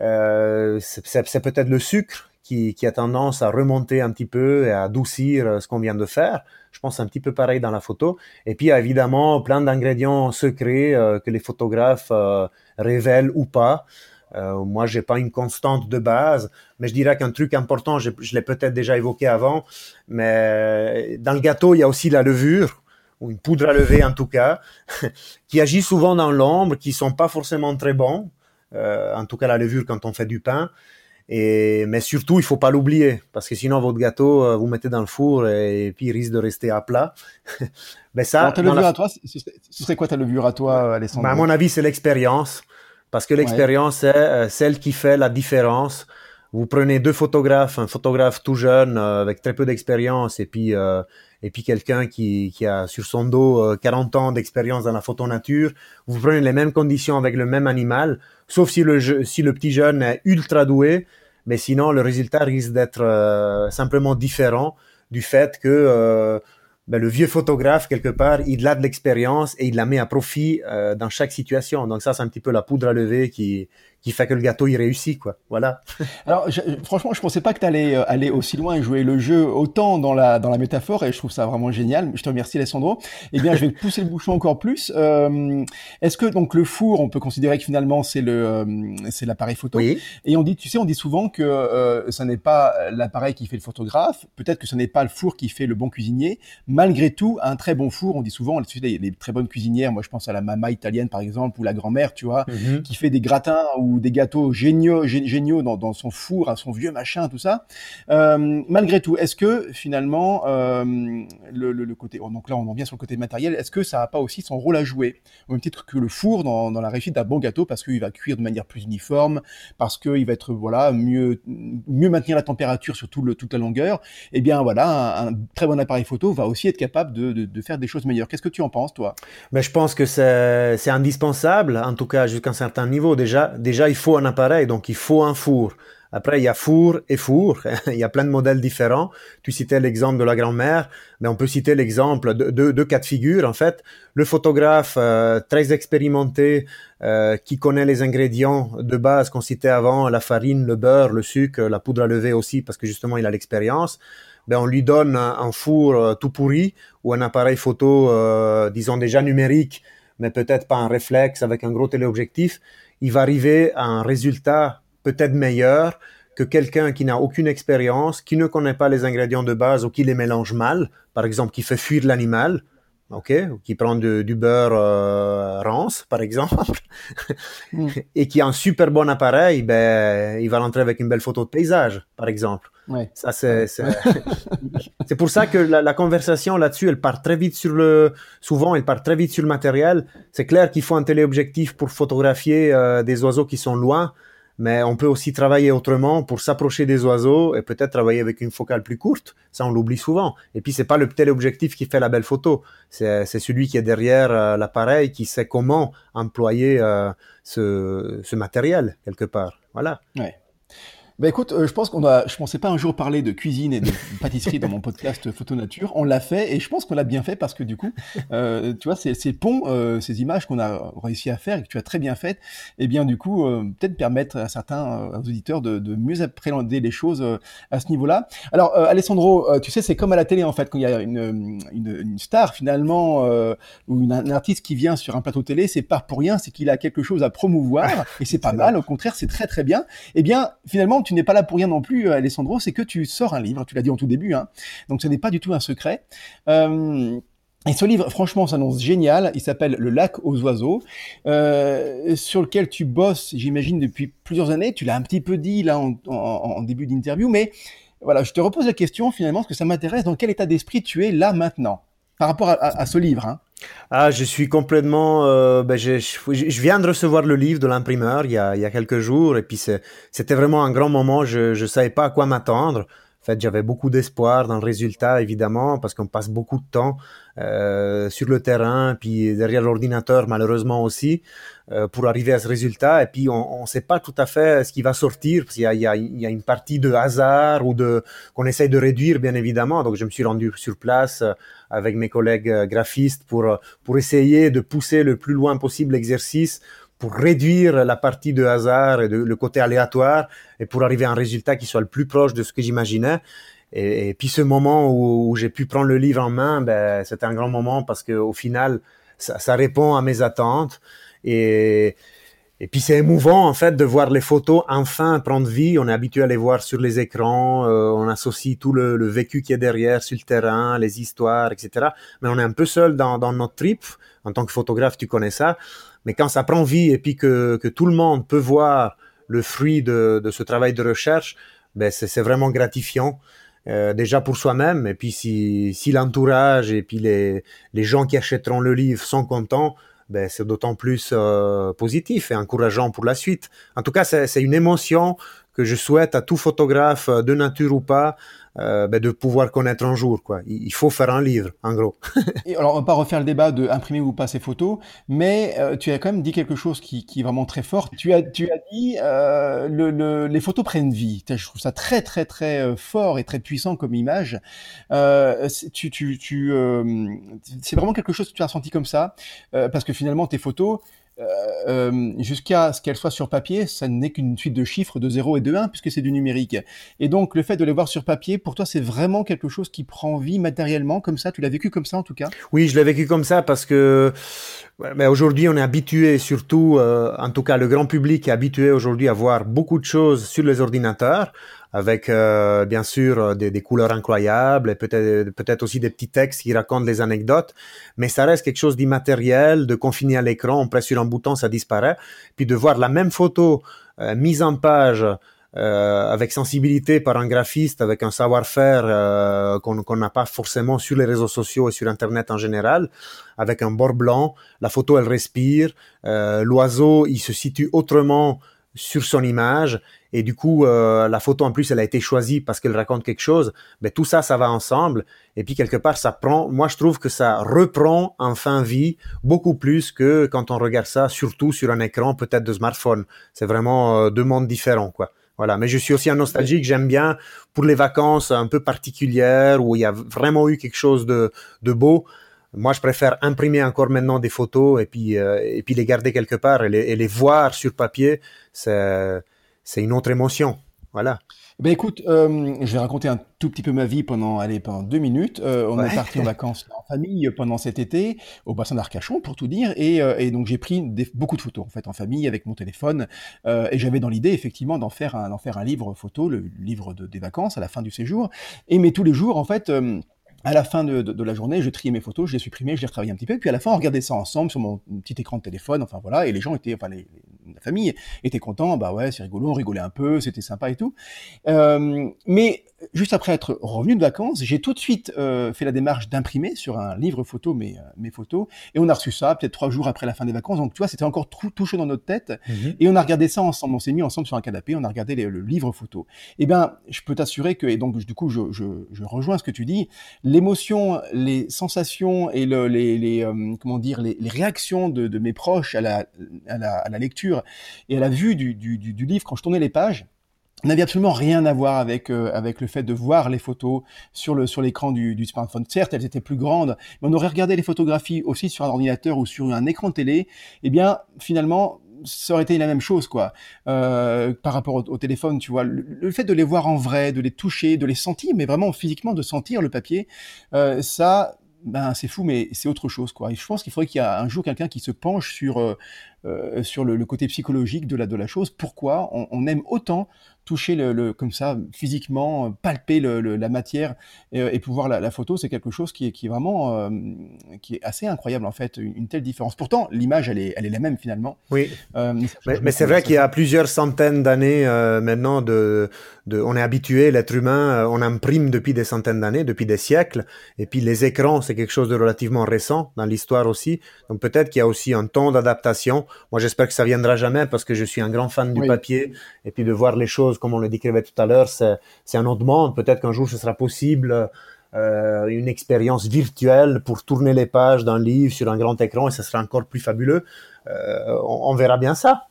Euh, c'est peut-être le sucre qui, a tendance à remonter un petit peu et à adoucir euh, ce qu'on vient de faire. Je pense un petit peu pareil dans la photo. Et puis, évidemment plein d'ingrédients secrets euh, que les photographes révèlent ou pas. Euh, moi, j'ai pas une constante de base, mais je dirais qu'un truc important, je, je l'ai peut-être déjà évoqué avant, mais dans le gâteau, il y a aussi la levure ou une poudre à lever en tout cas, qui agit souvent dans l'ombre, qui sont pas forcément très bons, en tout cas la levure quand on fait du pain. Et, mais surtout, il faut pas l'oublier, parce que sinon votre gâteau, euh, vous mettez dans le four et, puis il risque de rester à plat. mais ça, ta levure à toi, ce serait quoi ta levure à toi, Alessandro ben, À mon avis, c'est l'expérience, parce que l'expérience c'est euh, celle qui fait la différence. Vous prenez deux photographes, un photographe tout jeune avec très peu d'expérience et puis et puis quelqu'un qui, qui, a sur son dos 40 ans d'expérience dans la photo nature. Vous prenez les mêmes conditions avec le même animal sauf si le, si le petit jeune est ultra doué, mais sinon le résultat risque d'être euh, simplement différent du fait que euh, ben, le vieux photographe, quelque part, il a de l'expérience et il la met à profit euh, dans chaque situation. Donc ça, c'est un petit peu la poudre à lever qui, qui fait que le gâteau il réussit quoi. Voilà. Alors je, franchement, je pensais pas que tu allais euh, aller aussi loin et jouer le jeu autant dans la dans la métaphore et je trouve ça vraiment génial. Je te remercie Alessandro. Eh bien, je vais pousser le bouchon encore plus. Euh, Est-ce que donc le four, on peut considérer que finalement c'est le euh, c'est l'appareil photo oui. et on dit tu sais on dit souvent que ça n'est pas l'appareil qui fait le photographe, peut-être que ce n'est pas le four qui fait le bon cuisinier. Malgré tout, un très bon four, on dit souvent les, les très bonnes cuisinières, moi je pense à la mama italienne par exemple ou la grand-mère, tu vois, mm-hmm. qui fait des gratins ou des gâteaux géniaux, dans, son four, à son vieux machin, tout ça. Euh, malgré tout, est-ce que finalement, euh, le, côté, oh, donc là on en vient sur le côté matériel, est-ce que ça n'a pas aussi son rôle à jouer? Au même titre que le four dans, la réussite d'un bon gâteau, parce qu'il va cuire de manière plus uniforme, parce qu'il va être voilà mieux mieux maintenir la température sur toute la longueur. Eh bien voilà, un, très bon appareil photo va aussi être capable de, faire des choses meilleures. Qu'est-ce que tu en penses, toi? Mais je pense que c'est indispensable, en tout cas jusqu'à un certain niveau. Déjà il faut un appareil, donc il faut un four. Après, il y a four et four. il y a plein de modèles différents. Tu citais l'exemple de la grand-mère, mais on peut citer l'exemple de deux de cas de figure. En fait, le photographe euh, très expérimenté euh, qui connaît les ingrédients de base qu'on citait avant, la farine, le beurre, le sucre, la poudre à lever aussi, parce que justement, il a l'expérience. Ben, on lui donne un, four euh, tout pourri ou un appareil photo, disons déjà numérique, mais peut-être pas un réflexe avec un gros téléobjectif il va arriver à un résultat peut-être meilleur que quelqu'un qui n'a aucune expérience, qui ne connaît pas les ingrédients de base ou qui les mélange mal, par exemple qui fait fuir l'animal, ok, qui prend du beurre euh, rance, par exemple, mm. et qui a un super bon appareil, ben, il va rentrer avec une belle photo de paysage, par exemple. Ouais. Ça, c'est, c'est, pour ça que la, conversation là-dessus, elle part très vite sur le, souvent, elle part très vite sur le matériel. C'est clair qu'il faut un téléobjectif pour photographier euh, des oiseaux qui sont loin, mais on peut aussi travailler autrement pour s'approcher des oiseaux et peut-être travailler avec une focale plus courte. Ça, on l'oublie souvent. Et puis, c'est pas le téléobjectif qui fait la belle photo. C'est, celui qui est derrière euh, l'appareil qui sait comment employer euh, ce, ce matériel quelque part. Voilà. Bah écoute, euh, je pense qu'on a, je pensais pas un jour parler de cuisine et de pâtisserie dans mon podcast Photo Nature. On l'a fait et je pense qu'on l'a bien fait parce que du coup, euh, tu vois, ces, ces ponts, euh, ces images qu'on a réussi à faire et que tu as très bien faites, eh bien du coup, euh, peut-être permettre à certains auditeurs de, de, mieux appréhender les choses à ce niveau-là. Alors, Alessandro, tu sais, c'est comme à la télé en fait, quand il y a une, une, une star finalement ou une, un artiste qui vient sur un plateau télé, c'est pas pour rien, c'est qu'il a quelque chose à promouvoir et c'est pas mal. Au contraire, c'est très très bien. Eh bien, finalement tu n'es pas là pour rien non plus, euh, Alessandro, c'est que tu sors un livre, tu l'as dit en tout début, hein. donc ce n'est pas du tout un secret. Euh, et ce livre, franchement, s'annonce génial. Il s'appelle Le lac aux oiseaux, euh, sur lequel tu bosses, j'imagine, depuis plusieurs années. Tu l'as un petit peu dit là en, début d'interview, mais voilà, je te repose la question finalement, parce que ça m'intéresse. Dans quel état d'esprit tu es là maintenant, par rapport à, ce livre hein? Ah, je suis complètement. Euh, ben je, viens de recevoir le livre de l'imprimeur il y a, il y a quelques jours et puis c'était vraiment un grand moment. Je ne savais pas à quoi m'attendre. En fait, j'avais beaucoup d'espoir dans le résultat, évidemment, parce qu'on passe beaucoup de temps euh, sur le terrain, puis derrière l'ordinateur, malheureusement aussi, euh, pour arriver à ce résultat. Et puis, on ne sait pas tout à fait ce qui va sortir, parce qu'il y y, a, une partie de hasard ou de qu'on essaye de réduire, bien évidemment. Donc, je me suis rendu sur place avec mes collègues euh, graphistes pour pour essayer de pousser le plus loin possible l'exercice pour réduire la partie de hasard et de, le côté aléatoire et pour arriver à un résultat qui soit le plus proche de ce que j'imaginais. Et, puis ce moment où, j'ai pu prendre le livre en main, ben, c'était un grand moment parce que au final, ça, ça répond à mes attentes. Et, et puis c'est émouvant en fait de voir les photos enfin prendre vie. On est habitué à les voir sur les écrans, euh, on associe tout le, le, vécu qui est derrière sur le terrain, les histoires, etc. Mais on est un peu seul dans, dans notre trip. En tant que photographe, tu connais ça. Mais quand ça prend vie et puis que, que tout le monde peut voir le fruit de, de ce travail de recherche, ben c'est vraiment gratifiant. Euh, déjà pour soi-même, et puis si, si l'entourage et puis les, les gens qui achèteront le livre sont contents, ben, c'est d'autant plus euh, positif et encourageant pour la suite. En tout cas, c'est une émotion que je souhaite à tout photographe, de nature ou pas, euh, ben de pouvoir connaître un jour. Quoi. Il faut faire un livre, en gros. Et alors, on va pas refaire le débat de imprimer ou pas ces photos, mais euh, tu as quand même dit quelque chose qui, qui, est vraiment très fort. Tu as, tu as dit euh, le, le, les photos prennent vie. Je trouve ça très, très, très euh, fort et très puissant comme image. Euh, tu, tu, tu, c'est vraiment quelque chose que tu as ressenti comme ça, parce que finalement, tes photos, euh, euh, jusqu'à ce qu'elle soit sur papier, ça n'est qu'une suite de chiffres de 0 et de 1 puisque c'est du numérique. Et donc le fait de les voir sur papier, pour toi, c'est vraiment quelque chose qui prend vie matériellement comme ça? Tu l'as vécu comme ça en tout cas? Oui, je l'ai vécu comme ça parce que aujourd'hui, on est habitué, surtout, euh, en tout cas, le grand public est habitué aujourd'hui à voir beaucoup de choses sur les ordinateurs avec euh, bien sûr euh, des, couleurs incroyables et peut-être aussi des petits textes qui racontent des anecdotes, mais ça reste quelque chose d'immatériel, de confiné à l'écran, on presse sur un bouton, ça disparaît, puis de voir la même photo euh, mise en page avec sensibilité par un graphiste, avec un savoir-faire qu'on n'a pas forcément sur les réseaux sociaux et sur Internet en général, avec un bord blanc, la photo elle respire, l'oiseau il se situe autrement sur son image et du coup euh, la photo en plus elle a été choisie parce qu'elle raconte quelque chose mais tout ça ça va ensemble et puis quelque part ça prend moi je trouve que ça reprend enfin vie beaucoup plus que quand on regarde ça surtout sur un écran peut-être de smartphone c'est vraiment euh, deux mondes différents quoi voilà, mais je suis aussi un nostalgique. J'aime bien pour les vacances un peu particulières où il y a vraiment eu quelque chose de, de beau. Moi, je préfère imprimer encore maintenant des photos et puis euh, et puis les garder quelque part et les, et les voir sur papier. C'est c'est une autre émotion. Voilà. Ben écoute, euh, je vais raconter un tout petit peu ma vie pendant, allez, pendant deux minutes. Euh, on est parti en vacances en famille pendant cet été au bassin d'Arcachon, pour tout dire, et, et donc j'ai pris des, beaucoup de photos en fait en famille avec mon téléphone, et j'avais dans l'idée effectivement d'en faire un, d'en faire un livre photo, le livre de, des vacances à la fin du séjour, et mais tous les jours en fait à la fin de, de, la journée, je triais mes photos, je les supprimais, je les retravaillais un petit peu, puis à la fin, on regardait ça ensemble sur mon petit écran de téléphone, enfin voilà, et les gens étaient, enfin la famille était content, bah ouais, c'est rigolo, on rigolait un peu, c'était sympa et tout. Euh, mais juste après être revenu de vacances, j'ai tout de suite euh, fait la démarche d'imprimer sur un livre photo mes, euh, mes photos, et on a reçu ça peut-être trois jours après la fin des vacances, donc tu vois, c'était encore tout, tout chaud dans notre tête, mhm. et on a regardé ça ensemble, on s'est mis ensemble sur un canapé, on a regardé le livre photo. Eh ben, je peux t'assurer que, et donc du coup, je, je, je rejoins ce que tu dis, l'émotion les sensations et le, les, les euh, comment dire les, les réactions de, de, mes proches à la, à la, à la lecture et à la vue du, du, du, livre quand je tournais les pages n'avait absolument rien à voir avec euh, avec le fait de voir les photos sur le sur l'écran du, du, smartphone. Certes, elles étaient plus grandes, mais on aurait regardé les photographies aussi sur un ordinateur ou sur un écran de télé. Eh bien, finalement, ça aurait été la même chose, quoi, euh, par rapport au, téléphone, tu vois. Le, fait de les voir en vrai, de les toucher, de les sentir, mais vraiment physiquement de sentir le papier, euh, ça, ben c'est fou, mais c'est autre chose, quoi. Et je pense qu'il faudrait qu'il y ait un jour quelqu'un qui se penche sur euh, euh sur le, le, côté psychologique de la de la chose. Pourquoi on, on aime autant toucher le, le, comme ça physiquement, palper le, la matière et, et pouvoir la, la photo, c'est quelque chose qui est, qui est vraiment euh, qui est assez incroyable en fait, une, une telle différence. Pourtant, l'image elle est, elle est la même finalement. Oui. Euh, mais, mais c'est vrai qu'il y a plusieurs centaines d'années euh, maintenant de, de, on est habitué, l'être humain, euh, on imprime depuis des centaines d'années, depuis des siècles, et puis les écrans c'est quelque chose de relativement récent dans l'histoire aussi. Donc peut-être qu'il y a aussi un temps d'adaptation. Moi j'espère que ça viendra jamais parce que je suis un grand fan du papier et puis de voir les choses comme on le décrivait tout à l'heure, c'est un autre monde. Peut-être qu'un jour ce sera possible. Euh, une expérience virtuelle pour tourner les pages d'un livre sur un grand écran et ça sera encore plus fabuleux. Euh, on, on, verra bien ça.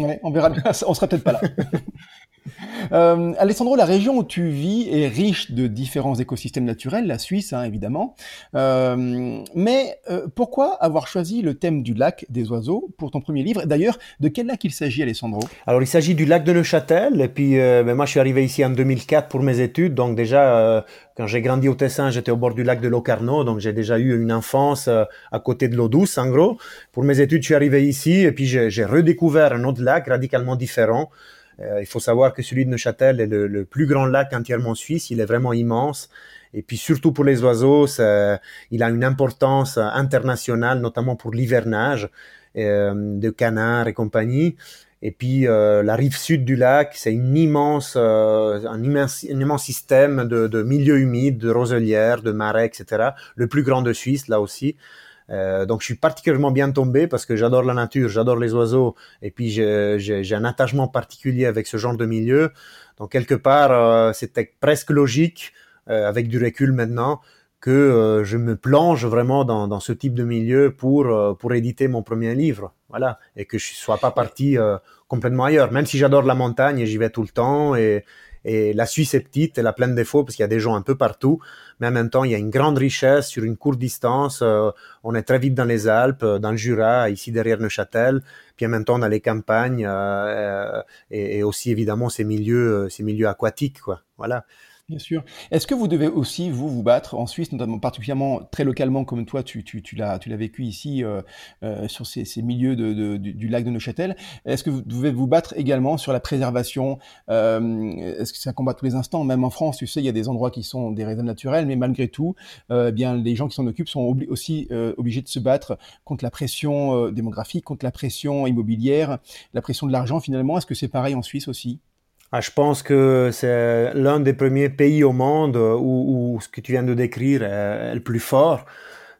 ouais, on verra bien ça. On sera peut-être pas là. Euh, Alessandro, la région où tu vis est riche de différents écosystèmes naturels, la Suisse hein, évidemment. Euh, mais euh, pourquoi avoir choisi le thème du lac des oiseaux pour ton premier livre? D'ailleurs, de quel lac il s'agit, Alessandro? Alors, il s'agit du lac de Neuchâtel. Et puis, ben, moi, je suis arrivé ici en 2004 pour mes études. Donc, déjà, quand j'ai grandi au Tessin, j'étais au bord du lac de Locarno. Donc, j'ai déjà eu une enfance à côté de l'eau douce, en gros. Pour mes études, je suis arrivé ici et puis j'ai redécouvert un autre lac radicalement différent. Euh, il faut savoir que celui de Neuchâtel est le, plus grand lac entièrement suisse. Il est vraiment immense. Et puis surtout pour les oiseaux, il a une importance internationale, notamment pour l'hivernage euh, de canards et compagnie. Et puis euh, la rive sud du lac, c'est une immense, un, immense, un immense système de milieux humides, de roselières, de marais, etc. Le plus grand de Suisse, là aussi. Euh, donc je suis particulièrement bien tombé parce que j'adore la nature, j'adore les oiseaux et puis j'ai un attachement particulier avec ce genre de milieu. Donc quelque part, euh, c'était presque logique euh, avec du recul maintenant que je me plonge vraiment dans, dans, ce type de milieu pour pour éditer mon premier livre, voilà, et que je sois pas parti complètement ailleurs. Même si j'adore la montagne et j'y vais tout le temps et et la Suisse est petite, elle a plein de défauts parce qu'il y a des gens un peu partout, mais en même temps, il y a une grande richesse sur une courte distance. Euh, on est très vite dans les Alpes, dans le Jura, ici derrière Neuchâtel, puis en même temps dans les campagnes euh, euh et, et, aussi évidemment ces milieux, ces milieux aquatiques, quoi. Voilà. Bien sûr. Est-ce que vous devez aussi, vous, vous battre en Suisse, notamment particulièrement très localement, comme toi, tu, tu, tu l'as vécu ici, euh, euh, sur ces, milieux du, lac de Neuchâtel Est-ce que vous devez vous battre également sur la préservation euh, Est-ce que c'est un combat tous les instants Même en France, tu sais, il y a des endroits qui sont des réserves naturelles, mais malgré tout, eh bien, les gens qui s'en occupent sont aussi obligés de se battre contre la pression démographique, contre la pression immobilière, la pression de l'argent, finalement. Est-ce que c'est pareil en Suisse aussi? Ah, je pense que c'est l'un des premiers pays au monde où, ce que tu viens de décrire est, le plus fort.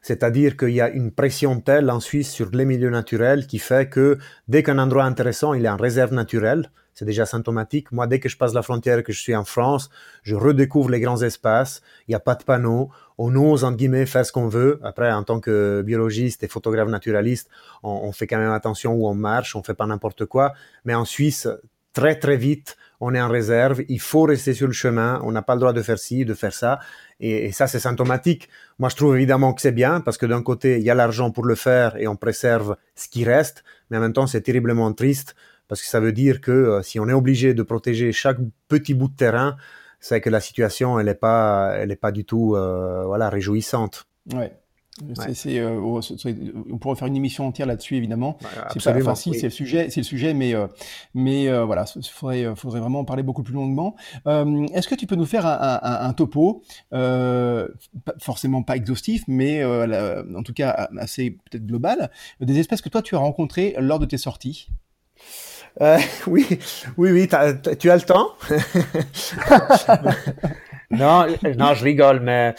C'est-à-dire qu'il y a une pression telle en Suisse sur les milieux naturels qui fait que dès qu'un endroit intéressant, il est en réserve naturelle, c'est déjà symptomatique. Moi, dès que je passe la frontière et que je suis en France, je redécouvre les grands espaces. Il n'y a pas de panneaux. On ose, entre guillemets, faire ce qu'on veut. Après, en tant que biologiste et photographe naturaliste, on, on fait quand même attention où on marche, on fait pas n'importe quoi. Mais en Suisse, très, très vite, on est en réserve, il faut rester sur le chemin, on n'a pas le droit de faire ci, de faire ça. Et, ça, c'est symptomatique. Moi, je trouve évidemment que c'est bien parce que d'un côté, il y a l'argent pour le faire et on préserve ce qui reste, mais en même temps, c'est terriblement triste parce que ça veut dire que euh, si on est obligé de protéger chaque petit bout de terrain, c'est que la situation, elle n'est pas, elle est pas du tout, euh, voilà, réjouissante. C'est, euh, on pourrait faire une émission entière là-dessus, évidemment. c'est pas, enfin, si, c'est le sujet, c'est le sujet, mais, euh, mais euh, voilà, il faudrait, faudrait vraiment en parler beaucoup plus longuement. Est-ce que tu peux nous faire un, un, un topo, forcément pas exhaustif, mais en tout cas assez peut-être global, des espèces que toi tu as rencontrées lors de tes sorties? Oui, oui, oui, tu as le temps. Non, non, je rigole, mais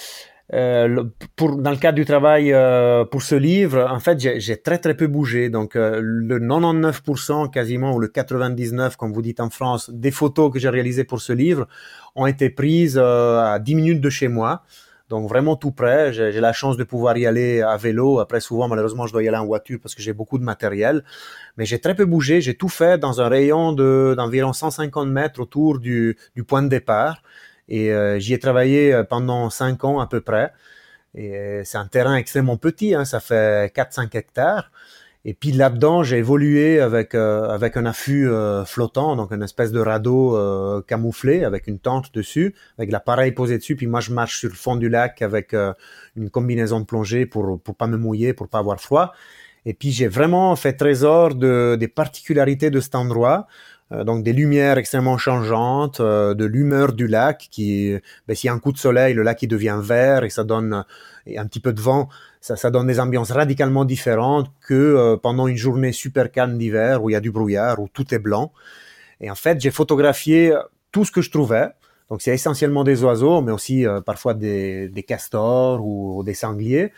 euh, dans le cadre du travail euh, pour ce livre, en fait, j'ai très très peu bougé. Donc, euh, le 99% quasiment, ou le 99% comme vous dites en France, des photos que j'ai réalisées pour ce livre ont été prises à 10 minutes de chez moi. Donc, vraiment tout près. J'ai la chance de pouvoir y aller à vélo. Après, souvent, malheureusement, je dois y aller en voiture parce que j'ai beaucoup de matériel. Mais j'ai très peu bougé. J'ai tout fait dans un rayon d'environ 150 mètres autour du point de départ. Et euh, j'y ai travaillé euh, pendant cinq ans à peu près. Et euh, c'est un terrain extrêmement petit, hein, ça fait 4-5 hectares. Et puis là-dedans, j'ai évolué avec avec un affût flottant, donc une espèce de radeau camouflé avec une tente dessus, avec l'appareil posé dessus. Puis moi, je marche sur le fond du lac avec une combinaison de plongée pour pour pas me mouiller, pour pas avoir froid. Et puis j'ai vraiment fait trésor de des particularités de cet endroit. Euh, donc des lumières extrêmement changeantes, euh, de l'humeur du lac qui, ben, s'il y a un coup de soleil, le lac il devient vert et ça donne et un petit peu de vent, ça, ça donne des ambiances radicalement différentes que euh, pendant une journée super calme d'hiver où il y a du brouillard, où tout est blanc. Et en fait, j'ai photographié tout ce que je trouvais. Donc c'est essentiellement des oiseaux, mais aussi parfois des, des, castors ou des sangliers.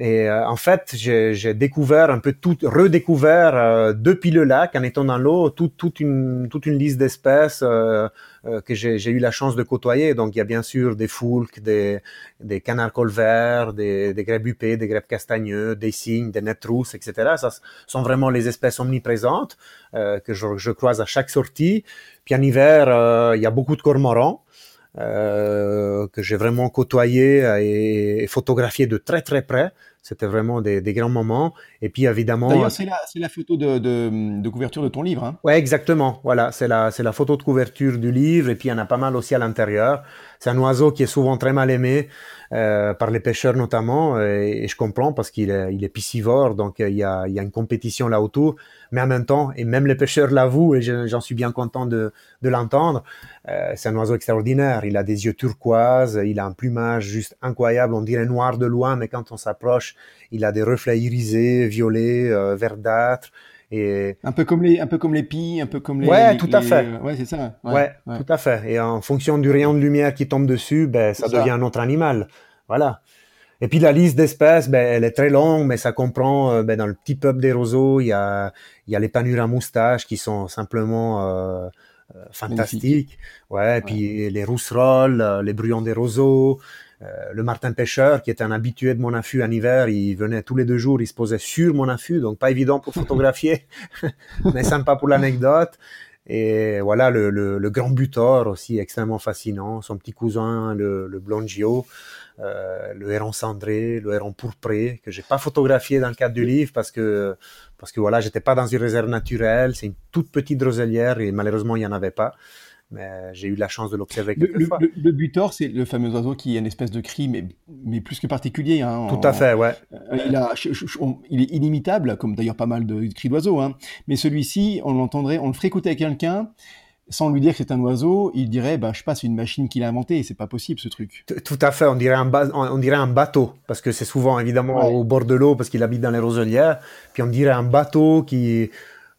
Et euh, en fait, j'ai découvert un peu tout, redécouvert euh, depuis le lac, en étant dans l'eau, tout, toute une toute une liste d'espèces euh, euh que j'ai eu la chance de côtoyer. Donc, il y a bien sûr des foulques, des des canards colverts, des des grèbes des grèbes castagneux, des cygnes, des netrousses, etc. Ça sont vraiment les espèces omniprésentes que je, je, croise à chaque sortie. Puis en hiver, il y a beaucoup de cormorans. Euh, que j'ai vraiment côtoyé et, photographié de très très près. C'était vraiment des, des, grands moments. Et puis évidemment. D'ailleurs, c'est la, la, photo de, de, de, couverture de ton livre. Hein ouais, exactement. Voilà, c'est la, c'est la photo de couverture du livre. Et puis il y en a pas mal aussi à l'intérieur. C'est un oiseau qui est souvent très mal aimé euh, par les pêcheurs notamment, et, je comprends parce qu'il est, il est piscivore, donc euh, il y, a, il y a une compétition là autour. Mais en même temps, et même les pêcheurs l'avouent, et j'en suis bien content de, de l'entendre, euh, c'est un oiseau extraordinaire. Il a des yeux turquoises, il a un plumage juste incroyable, on dirait noir de loin, mais quand on s'approche, il a des reflets irisés, violets, euh, verdâtres. Et... Un peu comme les, un peu comme les pies, un peu comme les. Ouais, tout à fait. Ouais, c'est ça. Ouais, tout à fait. Et en fonction du rayon de lumière qui tombe dessus, ben, ça devient un autre animal. Voilà. Et puis la liste d'espèces, ben, elle est très longue, mais ça comprend euh, ben, dans le petit peuple des roseaux, il y a, il y a les panures à moustache qui sont simplement euh, euh fantastiques. Ouais, et puis les rousserolles, les bruyants des roseaux, euh, le Martin Pêcheur, qui était un habitué de mon affût en hiver, il venait tous les deux jours, il se posait sur mon affût, donc pas évident pour photographier, mais sympa pour l'anecdote. Et voilà, le, le, grand butor aussi, extrêmement fascinant, son petit cousin, le, le blongio, le héron cendré, le héron pourpré, que j'ai pas photographié dans le cadre du livre parce que, parce que voilà, j'étais pas dans une réserve naturelle, c'est une toute petite roselière et malheureusement il y en avait pas mais j'ai eu la chance de l'observer quelques le, fois. Le, butor, c'est le fameux oiseau qui est une espèce de cri, mais, mais plus que particulier. Hein, Tout à fait, ouais. Euh, il, a, il est inimitable, comme d'ailleurs pas mal de, cris d'oiseaux. Hein. Mais celui-ci, on l'entendrait, on le ferait écouter à quelqu'un, sans lui dire que c'est un oiseau, il dirait, bah, je sais pas, c'est une machine qu'il a inventée, c'est pas possible ce truc. Tout à fait, on dirait un, on dirait un bateau, parce que c'est souvent évidemment au bord de l'eau, parce qu'il habite dans les roselières, puis on dirait un bateau qui,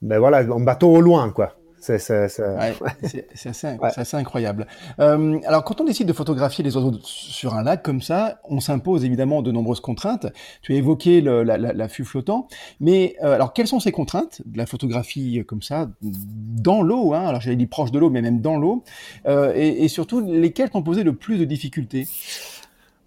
ben voilà, un bateau au loin, quoi. C'est assez, incroyable. Euh, alors, quand on décide de photographier les oiseaux sur un lac comme ça, on s'impose évidemment de nombreuses contraintes. Tu as évoqué l'affût la, flottant, mais euh, alors quelles sont ces contraintes de la photographie comme ça dans l'eau hein? Alors, j'allais dire proche de l'eau, mais même dans l'eau, euh, et, et, surtout lesquelles t'ont posé le plus de difficultés?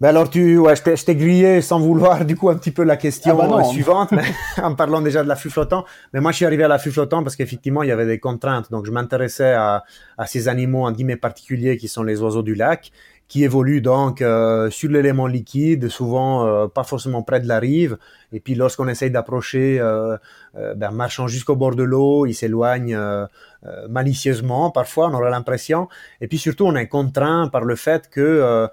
Ben alors tu, ouais, je t'ai grillé sans vouloir du coup un petit peu la question ah bah suivante, en parlant déjà de l'affût flottant. Mais moi je suis arrivé à l'affût flottant parce qu'effectivement il y avait des contraintes. Donc je m'intéressais à, à ces animaux en guillemets particuliers qui sont les oiseaux du lac, qui évoluent donc euh, sur l'élément liquide, souvent euh, pas forcément près de la rive. Et puis lorsqu'on essaye d'approcher, euh, euh ben, marchant jusqu'au bord de l'eau, ils s'éloignent malicieusement. Parfois on aurait l'impression. Et puis surtout on est contraint par le fait que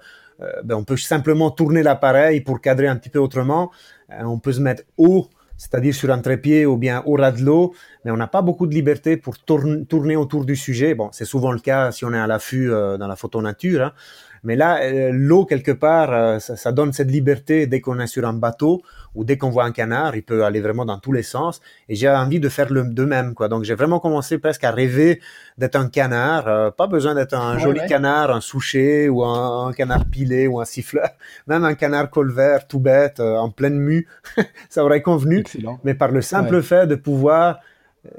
ben, on peut simplement tourner l'appareil pour cadrer un petit peu autrement. on peut se mettre haut c'est-à-dire sur un trépied ou bien au ras de l'eau, mais on n'a pas beaucoup de liberté pour tourner autour du sujet. Bon, c'est souvent le cas si on est à l'affût euh, dans la photo nature, hein. Mais là, euh, l'eau quelque part, euh, ça, ça, donne cette liberté dès qu'on est sur un bateau ou dès qu'on voit un canard, il peut aller vraiment dans tous les sens. Et j'ai envie de faire le de même, quoi. Donc j'ai vraiment commencé presque à rêver d'être un canard. Euh, pas besoin d'être un joli canard, un souchet ou un, canard pilé ou un siffleur. Même un canard colvert tout bête, euh, en pleine mue, ça aurait convenu. Mais par le simple fait de pouvoir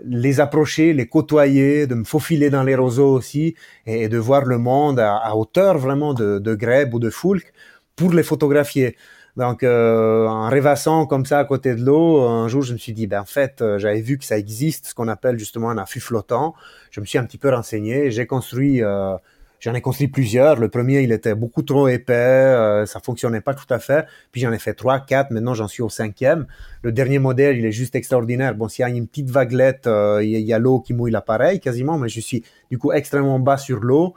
les approcher, les côtoyer, de me faufiler dans les roseaux aussi et de voir le monde à, hauteur vraiment de, de grèbe ou de foulque pour les photographier. Donc, euh, en rêvassant comme ça à côté de l'eau, un jour, je me suis dit, ben, en fait, euh, j'avais vu que ça existe, ce qu'on appelle justement un affût flottant. Je me suis un petit peu renseigné. J'ai construit, euh, j'en ai construit plusieurs. Le premier, il était beaucoup trop épais, euh, ça fonctionnait pas tout à fait. Puis j'en ai fait trois, quatre. Maintenant, j'en suis au cinquième. Le dernier modèle, il est juste extraordinaire. Bon, s'il y a une petite vaguelette, euh, il y a l'eau qui mouille l'appareil quasiment, mais je suis du coup extrêmement bas sur l'eau.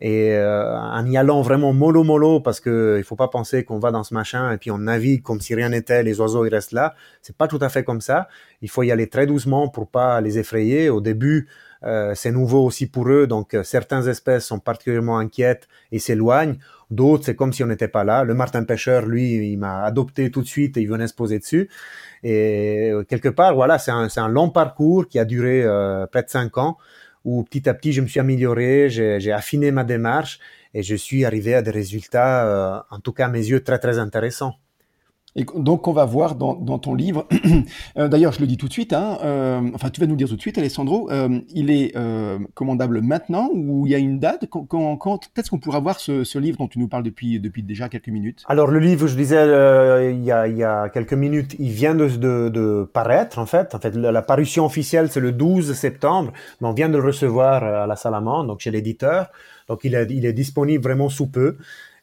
Et euh, en y allant vraiment mollo mollo, parce que il faut pas penser qu'on va dans ce machin et puis on navigue comme si rien n'était, les oiseaux ils restent là. C'est pas tout à fait comme ça. Il faut y aller très doucement pour pas les effrayer. Au début, euh, c'est nouveau aussi pour eux, donc euh, certaines espèces sont particulièrement inquiètes et s'éloignent. D'autres, c'est comme si on n'était pas là. Le martin pêcheur, lui, il m'a adopté tout de suite et il venait se poser dessus. Et euh, quelque part, voilà, c'est un, un, long parcours qui a duré près de cinq ans où petit à petit, je me suis amélioré, j'ai affiné ma démarche et je suis arrivé à des résultats, euh, en tout cas à mes yeux, très très intéressants. Et donc, on va voir dans, ton livre, euh, d'ailleurs, je le dis tout de suite, hein, euh, enfin, tu vas nous dire tout de suite, Alessandro, euh, il est commandable maintenant ou il y a une date? Quand, quand, est-ce qu'on pourra voir ce, livre dont tu nous parles depuis, depuis déjà quelques minutes? Alors, le livre, je disais, il y, a, il, y a, quelques minutes, il vient de, de, de paraître, en fait. En fait, la, parution officielle, c'est le 12 septembre, mais on vient de le recevoir à la Salamande, donc chez l'éditeur. Donc, il est, il est disponible vraiment sous peu.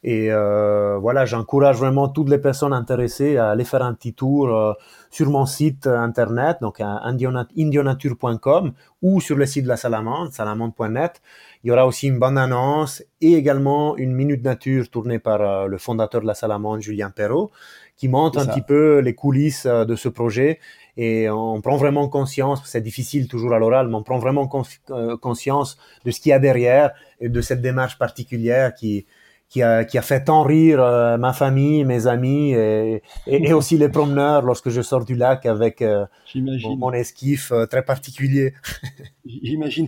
Et euh, voilà, j'encourage vraiment toutes les personnes intéressées à aller faire un petit tour euh, sur mon site internet, donc à indionature.com ou sur le site de la Salamande, salamande.net. Il y aura aussi une bande annonce et également une minute nature tournée par euh, le fondateur de la Salamande, Julien Perrault, qui montre un petit peu les coulisses euh, de ce projet. Et on prend vraiment conscience, c'est difficile toujours à l'oral, mais on prend vraiment euh, conscience de ce qu'il y a derrière et de cette démarche particulière qui, qui a, qui a fait tant rire euh, ma famille, mes amis et, et, aussi les promeneurs lorsque je sors du lac avec euh, mon, mon, esquif euh, très particulier. J'imagine.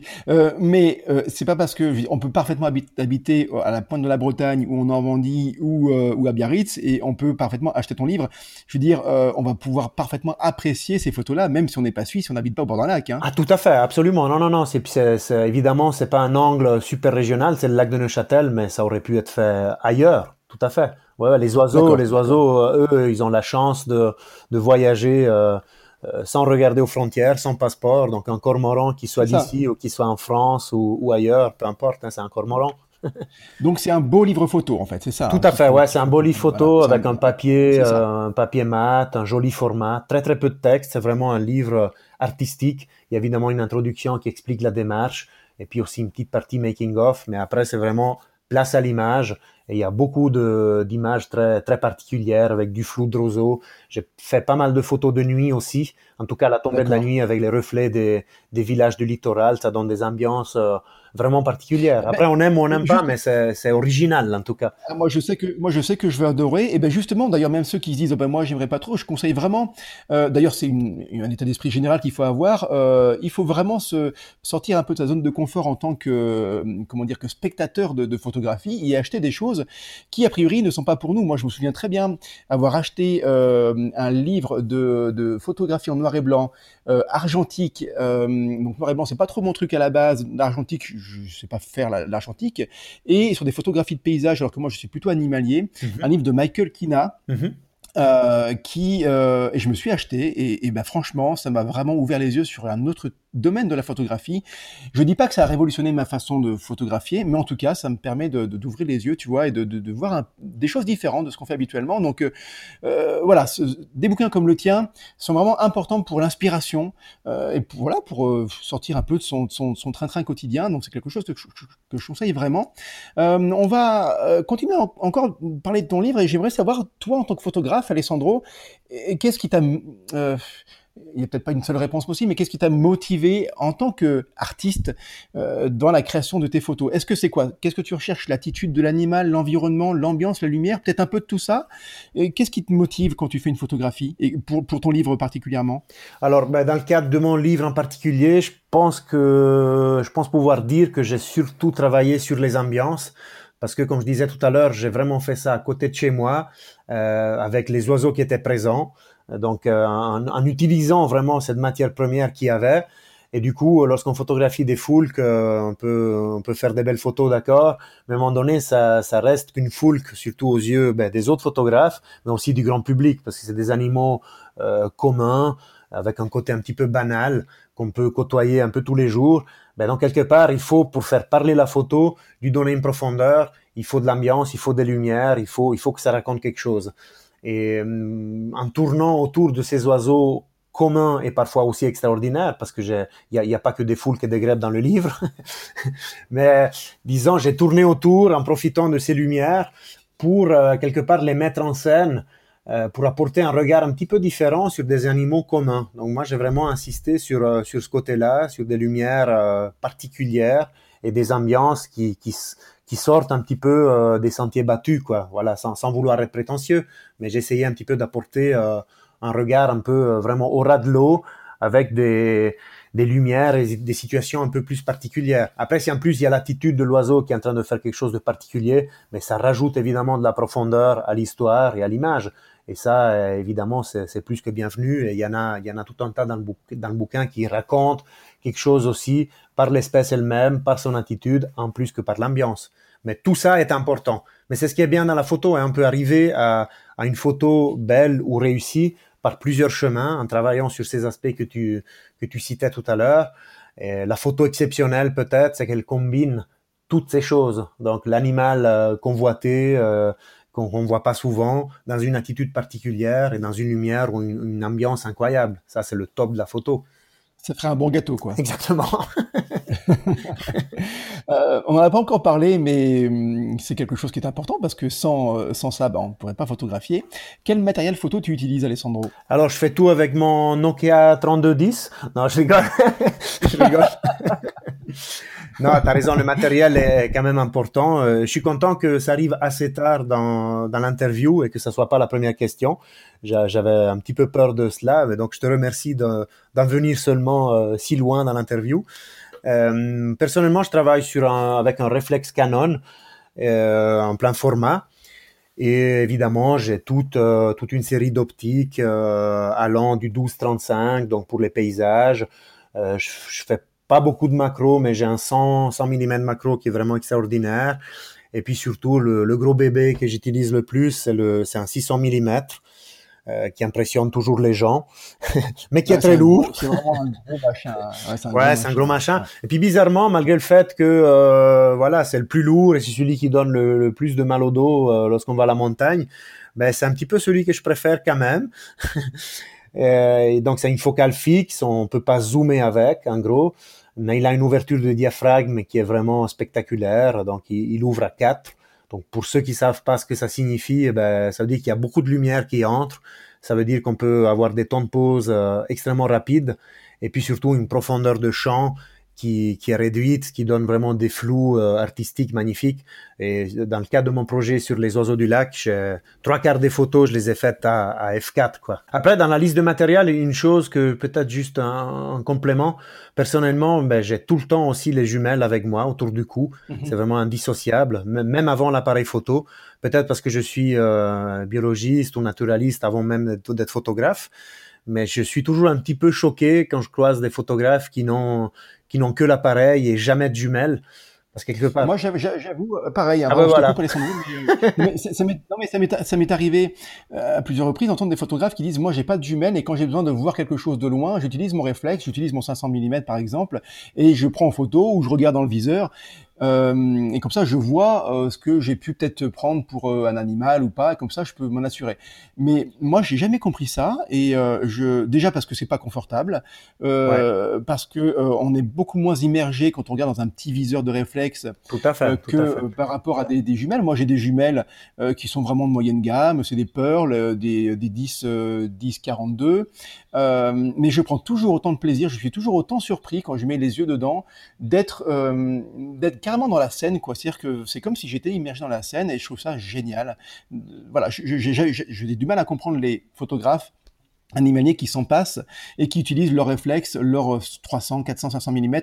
Mais c'est pas parce que on peut parfaitement habiter à la pointe de la Bretagne ou en Normandie ou, ou à Biarritz et on peut parfaitement acheter ton livre. Je veux dire, on va pouvoir parfaitement apprécier ces photos-là, même si on n'est pas suisse, on n'habite pas au bord d'un lac. Hein. Ah, tout à fait, absolument. Non, non, non. C'est, c'est, évidemment, c'est pas un angle super régional, c'est le lac de Neuchâtel, mais ça aurait pu être fait ailleurs. Tout à fait. Ouais, les oiseaux, les oiseaux, eux, ils ont la chance de, de voyager. Euh, sans regarder aux frontières, sans passeport. Donc un cormoran qui soit d'ici ou qui soit en France ou, ailleurs, peu importe, hein, c'est un cormoran. Donc c'est un beau livre photo en fait, c'est ça Tout hein, à fait, ouais, c'est un beau livre photo avec un, papier, euh, un papier mat, un joli format, très très peu de texte. C'est vraiment un livre artistique. Il y a évidemment une introduction qui explique la démarche et puis aussi une petite partie making of. Mais après c'est vraiment place à l'image et il y a beaucoup d'images très, très particulières avec du flou de roseau. J'ai fait pas mal de photos de nuit aussi. En tout cas, la tombée de la nuit avec les reflets des, des villages du littoral, ça donne des ambiances euh, vraiment particulière. Après, on aime ou on n'aime pas, mais c'est original en tout cas. Ah, moi, je sais que moi, je sais que je vais adorer. Et ben justement, d'ailleurs, même ceux qui se disent, oh, ben moi, j'aimerais pas trop, je conseille vraiment. Euh, d'ailleurs, c'est un état d'esprit général qu'il faut avoir. Euh, il faut vraiment se sortir un peu de sa zone de confort en tant que comment dire que spectateur de, de photographie et acheter des choses qui a priori ne sont pas pour nous. Moi, je me souviens très bien avoir acheté euh, un livre de, de photographie en noir et blanc euh, argentique. Euh, donc noir et blanc, c'est pas trop mon truc à la base. L'argentique, je sais pas faire l'argentique. Et sur des photographies de paysages, alors que moi je suis plutôt animalier, mhm. un livre de Michael Kina. Mhm. Euh, qui euh, et je me suis acheté et, et ben franchement ça m'a vraiment ouvert les yeux sur un autre domaine de la photographie. Je dis pas que ça a révolutionné ma façon de photographier, mais en tout cas, ça me permet de d'ouvrir les yeux, tu vois, et de, voir des choses différentes de ce qu'on fait habituellement. Donc euh, euh voilà, des bouquins comme le tien sont vraiment importants pour l'inspiration euh, et pour, voilà pour sortir un peu de son, train-train quotidien. Donc c'est quelque chose que je, que je conseille vraiment. on va continuer en, encore parler de ton livre et j'aimerais savoir toi en tant que photographe, Alessandro, qu'est-ce qui t'a il n'y a peut-être pas une seule réponse possible, mais qu'est-ce qui t'a motivé en tant qu'artiste euh, dans la création de tes photos? Est-ce que c'est quoi? Qu'est-ce que tu recherches? L'attitude de l'animal, l'environnement, l'ambiance, la lumière? Peut-être un peu de tout ça? Qu'est-ce qui te motive quand tu fais une photographie? Et pour, pour ton livre particulièrement? Alors, ben, dans le cadre de mon livre en particulier, je pense, que, je pense pouvoir dire que j'ai surtout travaillé sur les ambiances. Parce que, comme je disais tout à l'heure, j'ai vraiment fait ça à côté de chez moi, euh, avec les oiseaux qui étaient présents. Donc, euh, en, en, utilisant vraiment cette matière première qu'il y avait. Et du coup, lorsqu'on photographie des foules, on peut, on peut faire des belles photos, d'accord. Mais à un moment donné, ça, ça reste qu'une foule, surtout aux yeux ben, des autres photographes, mais aussi du grand public, parce que c'est des animaux euh, communs, avec un côté un petit peu banal, qu'on peut côtoyer un peu tous les jours. Ben, donc, quelque part, il faut, pour faire parler la photo, lui donner une profondeur, il faut de l'ambiance, il faut des lumières, il faut, il faut que ça raconte quelque chose. Et euh, en tournant autour de ces oiseaux communs et parfois aussi extraordinaires, parce que il n'y a, pas que des foules et des grèves dans le livre, mais disons, j'ai tourné autour en profitant de ces lumières pour euh, quelque part les mettre en scène, euh, pour apporter un regard un petit peu différent sur des animaux communs. Donc moi, j'ai vraiment insisté sur, euh, sur ce côté-là, sur des lumières particulières et des ambiances qui, qui, qui sortent un petit peu euh, des sentiers battus, quoi. Voilà, sans, sans vouloir être prétentieux, mais j'essayais un petit peu d'apporter euh, un regard un peu euh, vraiment au ras de l'eau, avec des, des lumières et des situations un peu plus particulières. Après, si en plus il y a l'attitude de l'oiseau qui est en train de faire quelque chose de particulier, mais ça rajoute évidemment de la profondeur à l'histoire et à l'image. Et ça, évidemment, c'est plus que bienvenu. Et il y en a, il y en a tout un tas dans le, dans le bouquin qui raconte quelque chose aussi par l'espèce elle-même, par son attitude, en plus que par l'ambiance. Mais tout ça est important. Mais c'est ce qui est bien dans la photo. et On peut arriver à, une photo belle ou réussie par plusieurs chemins en travaillant sur ces aspects que tu, que tu citais tout à l'heure. La photo exceptionnelle, peut-être, c'est qu'elle combine toutes ces choses. Donc, l'animal euh, convoité, euh, qu'on ne voit pas souvent, dans une attitude particulière et dans une lumière ou une ambiance incroyable. Ça, c'est le top de la photo. Ça ferait un bon gâteau, quoi. Exactement. euh, on n'en a pas encore parlé, mais hum, c'est quelque chose qui est important parce que sans, euh, sans ça, bah, on ne pourrait pas photographier. Quel matériel photo tu utilises, Alessandro? Alors, je fais tout avec mon Nokia 3210. Non, je rigole. je rigole. Non, tu as raison, le matériel est quand même important. Euh, je suis content que ça arrive assez tard dans, l'interview et que ça soit pas la première question. J'avais un petit peu peur de cela, mais donc je te remercie d'en venir seulement euh, si loin dans l'interview. Euh, personnellement, je travaille avec un réflexe Canon en plein format. Et évidemment, j'ai toute, une série d'optiques allant du 12-35, donc pour les paysages. je fais pas beaucoup de macro, mais j'ai un 100, 100 mm macro qui est vraiment extraordinaire. Et puis surtout, le, le gros bébé que j'utilise le plus, c'est un 600 mm. Euh, qui impressionne toujours les gens, mais qui ouais, est très lourd. C'est vraiment un gros machin. Ouais, c'est un, gros, machin. Et puis bizarrement, malgré le fait que euh, voilà, c'est le plus lourd et c'est celui qui donne le, le, plus de mal au dos euh, lorsqu'on va à la montagne, ben c'est un petit peu celui que je préfère quand même. et donc c'est une focale fixe, on peut pas zoomer avec, en gros. Mais il a une ouverture de diaphragme qui est vraiment spectaculaire, donc il, il ouvre à 4. Donc pour ceux qui savent pas ce que ça signifie, eh ben, ça veut dire qu'il y a beaucoup de lumière qui entre, ça veut dire qu'on peut avoir des temps de pause euh, extrêmement rapides, et puis surtout une profondeur de champ qui, qui est réduite, qui donne vraiment des flous euh, artistiques magnifiques. Et dans le cas de mon projet sur les oiseaux du lac, trois quarts des photos, je les ai faites à, à, F4. Quoi. Après, dans la liste de matériel, une chose que peut-être juste un, un, complément. Personnellement, ben, j'ai tout le temps aussi les jumelles avec moi autour du cou. Mm -hmm. C'est vraiment indissociable, même avant l'appareil photo. Peut-être parce que je suis euh, biologiste ou naturaliste avant même d'être photographe mais je suis toujours un petit peu choqué quand je croise des photographes qui n'ont qui n'ont que l'appareil et jamais de jumelles Parce que quelque part. Moi, j'avoue, euh, pareil. Hein, ah ben voilà. mais, ça, non, mais ça m'est arrivé à plusieurs reprises d'entendre des photographes qui disent, moi, j'ai pas de jumelles et quand j'ai besoin de voir quelque chose de loin, j'utilise mon réflexe, j'utilise mon 500 mm par exemple, et je prends en photo ou je regarde dans le viseur. Euh, et comme ça, je vois euh, ce que j'ai pu peut-être prendre pour euh, un animal ou pas, et comme ça, je peux m'en assurer. Mais moi, j'ai jamais compris ça, et je déjà parce que c'est pas confortable, parce que on est beaucoup moins immergé quand on regarde dans un petit viseur de réflexe tout à fait, que par rapport à des, des jumelles. Moi, j'ai des jumelles qui sont vraiment de moyenne gamme, c'est des Pearl, des, des 10 10 42, mais je prends toujours autant de plaisir, je suis toujours autant surpris quand je mets les yeux dedans d'être d'être carrément dans la scène, quoi. C'est-à-dire que c'est comme si j'étais immergé dans la scène et je trouve ça génial. Voilà, j'ai du mal à comprendre les photographes animaliers qui s'en passent et qui utilisent leurs réflexes, leurs 300, 400, 500 mm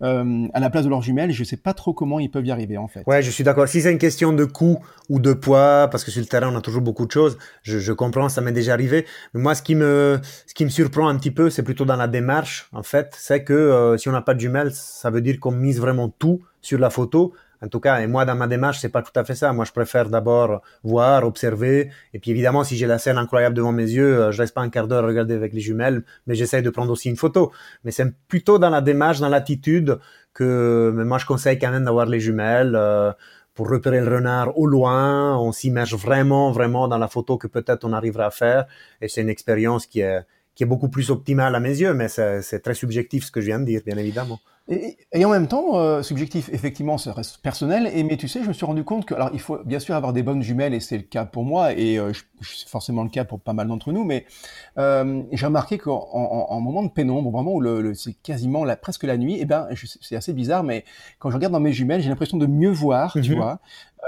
à la place de leurs jumelles. Je ne sais pas trop comment ils peuvent y arriver en fait. Ouais, je suis d'accord. Si c'est une question de coût ou de poids, parce que sur le terrain on a toujours beaucoup de choses, je, comprends, ça m'est déjà arrivé. Mais moi, ce qui me, ce qui me surprend un petit peu, c'est plutôt dans la démarche en fait, c'est que euh, si on n'a pas de jumelles, ça veut dire qu'on mise vraiment tout sur la photo en tout cas, et moi, dans ma démarche, c'est pas tout à fait ça. Moi, je préfère d'abord voir, observer. Et puis, évidemment, si j'ai la scène incroyable devant mes yeux, euh, je reste pas un quart d'heure à regarder avec les jumelles, mais j'essaie de prendre aussi une photo. Mais c'est plutôt dans la démarche, dans l'attitude que mais moi, je conseille quand même d'avoir les jumelles. Euh, pour repérer le renard au loin, on s'immerge vraiment, vraiment dans la photo que peut-être on arrivera à faire. Et c'est une expérience qui est, qui est beaucoup plus optimale à mes yeux, mais c'est très subjectif ce que je viens de dire, bien évidemment. Et, et, en même temps, euh, subjectif, effectivement, ça reste personnel. Et mais tu sais, je me suis rendu compte que, alors, il faut bien sûr avoir des bonnes jumelles, et c'est le cas pour moi, et euh, c'est forcément le cas pour pas mal d'entre nous. Mais euh, j'ai remarqué qu'en en, en, moment de pénombre, vraiment où le, c'est quasiment la, presque la nuit, et eh ben, c'est assez bizarre, mais quand je regarde dans mes jumelles, j'ai l'impression de mieux voir, tu mhm. vois,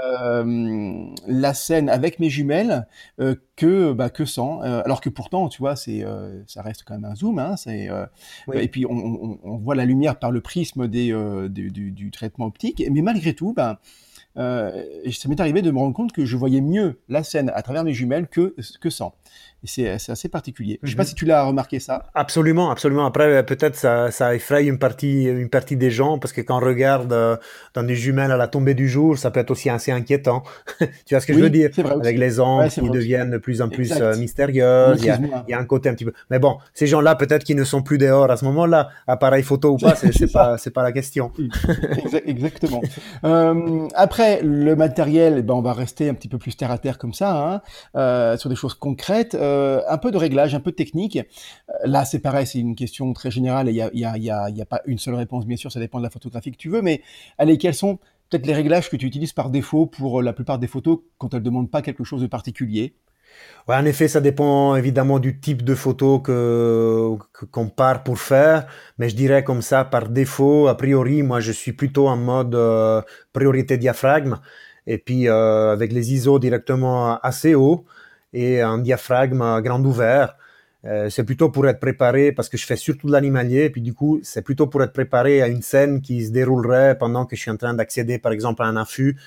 euh, la scène avec mes jumelles euh, que bah, que sans. Euh, alors que pourtant, tu vois, c'est ça reste quand même un zoom. Hein, c'est et puis on, on, on, voit la lumière par le du, du, traitement optique. Mais malgré tout, ben euh, ça m'est arrivé de me rendre compte que je voyais mieux la scène à travers mes jumelles que, que sans. Et c'est assez particulier. Je ne sais pas mhm. si tu l'as remarqué ça. Absolument, absolument. Après, peut-être ça, ça effraie une partie, une partie des gens parce que quand on regarde euh, dans des jumelles à la tombée du jour, ça peut être aussi assez inquiétant. tu vois ce que je veux dire? Avec les angles qui deviennent de plus en plus euh, mystérieux, il y, a, il y, a, un côté un petit peu. Mais bon, ces gens-là, peut-être qu'ils ne sont plus dehors à ce moment-là, appareil photo ou pas, c'est pas, c'est pas la question. Exactement. euh, après, le matériel, ben, on va rester un petit peu plus terre à terre comme ça, hein, euh, sur des choses concrètes. Euh, un peu de réglage, un peu de technique. Euh, là, c'est pareil, c'est une question très générale et il n'y a, y a, pas une seule réponse, bien sûr, ça dépend de la photographie que tu veux, mais allez, quels sont peut-être les réglages que tu utilises par défaut pour la plupart des photos quand elles ne demandent pas quelque chose de particulier? Ouais, en effet, ça dépend évidemment du type de photo que qu'on part pour faire, mais je dirais comme ça par défaut, a priori, moi je suis plutôt en mode euh, priorité diaphragme et puis euh, avec les ISO directement assez haut et un diaphragme grand ouvert. Euh, c'est plutôt pour être préparé parce que je fais surtout de l'animalier et puis du coup c'est plutôt pour être préparé à une scène qui se déroulerait pendant que je suis en train d'accéder par exemple à un affût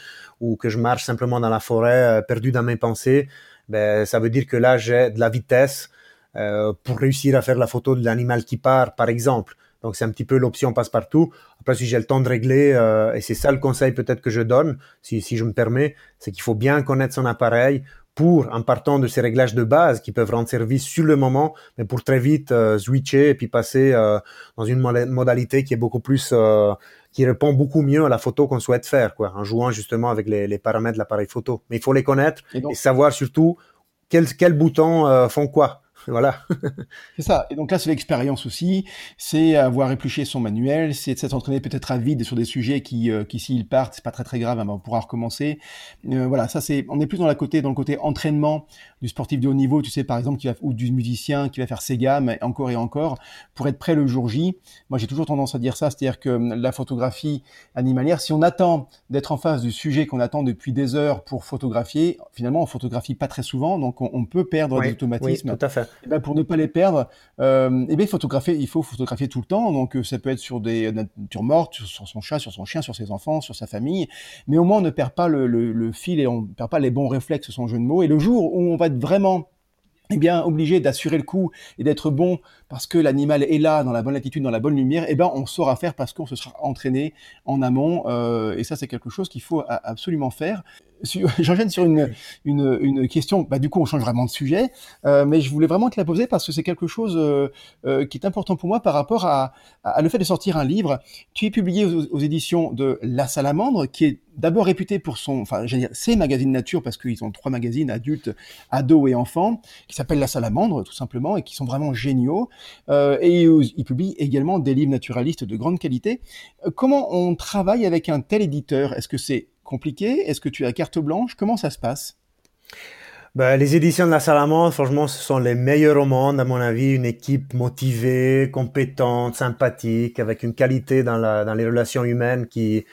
ou que je marche simplement dans la forêt perdu dans mes pensées ben, ça veut dire que là, j'ai de la vitesse euh, pour réussir à faire la photo de l'animal qui part, par exemple. Donc, c'est un petit peu l'option passe-partout. Après, si j'ai le temps de régler, euh, et c'est ça le conseil peut-être que je donne, si, si je me permets, c'est qu'il faut bien connaître son appareil pour, en partant de ces réglages de base qui peuvent rendre service sur le moment, mais pour très vite euh, switcher et puis passer euh, dans une modalité qui est beaucoup plus, euh, qui répond beaucoup mieux à la photo qu'on souhaite faire, quoi, en jouant justement avec les, les paramètres de l'appareil photo. Mais il faut les connaître et, et savoir surtout quels, quels boutons font quoi. Voilà. c'est ça. Et donc là, c'est l'expérience aussi. C'est avoir épluché son manuel, c'est entraîné peut-être à vide sur des sujets qui, euh, qui s'ils partent, c'est pas très très grave, hein, on pourra recommencer. Euh, voilà, ça c'est, on est plus dans la côté, dans le côté entraînement du sportif de haut niveau, tu sais, par exemple, qui va, ou du musicien qui va faire ses gammes encore et encore pour être prêt le jour J. Moi, j'ai toujours tendance à dire ça, c'est-à-dire que hum, la photographie animalière, si on attend d'être en face du sujet qu'on attend depuis des heures pour photographier, finalement, on photographie pas très souvent, donc on, peut perdre des automatismes. Oui, tout à fait. Eh ben pour ne pas les perdre, euh, eh bien, photographier, il faut photographier tout le temps. Donc, euh, ça peut être sur des natures mortes, sur son chat, sur son chien, sur ses enfants, sur sa famille. Mais au moins, on ne perd pas le, le, le fil et on ne perd pas les bons réflexes, son jeu de mots. Et le jour où on va être vraiment eh bien, obligé d'assurer le coup et d'être bon parce que l'animal est là, dans la bonne attitude, dans la bonne lumière, eh ben, on saura faire parce qu'on se sera entraîné en amont. Euh, et ça, c'est quelque chose qu'il faut absolument faire. J'enchaîne sur une, une, une, question. Bah, du coup, on change vraiment de sujet, euh, mais je voulais vraiment te la poser parce que c'est quelque chose euh, euh, qui est important pour moi par rapport à, à, le fait de sortir un livre. Tu es publié aux, aux éditions de La Salamandre, qui est d'abord réputé pour son, enfin, j'allais dire, ses magazines nature parce qu'ils ont trois magazines adultes, ados et enfants, qui s'appellent La Salamandre, tout simplement, et qui sont vraiment géniaux. Euh, et ils publient également des livres naturalistes de grande qualité. Euh, comment on travaille avec un tel éditeur? Est-ce que c'est Est-ce que tu as carte blanche? Comment ça se passe? Ben, les éditions de la Salamandre, franchement, ce sont les meilleurs au monde, à mon avis. Une équipe motivée, compétente, sympathique, avec une qualité dans, les relations humaines qui,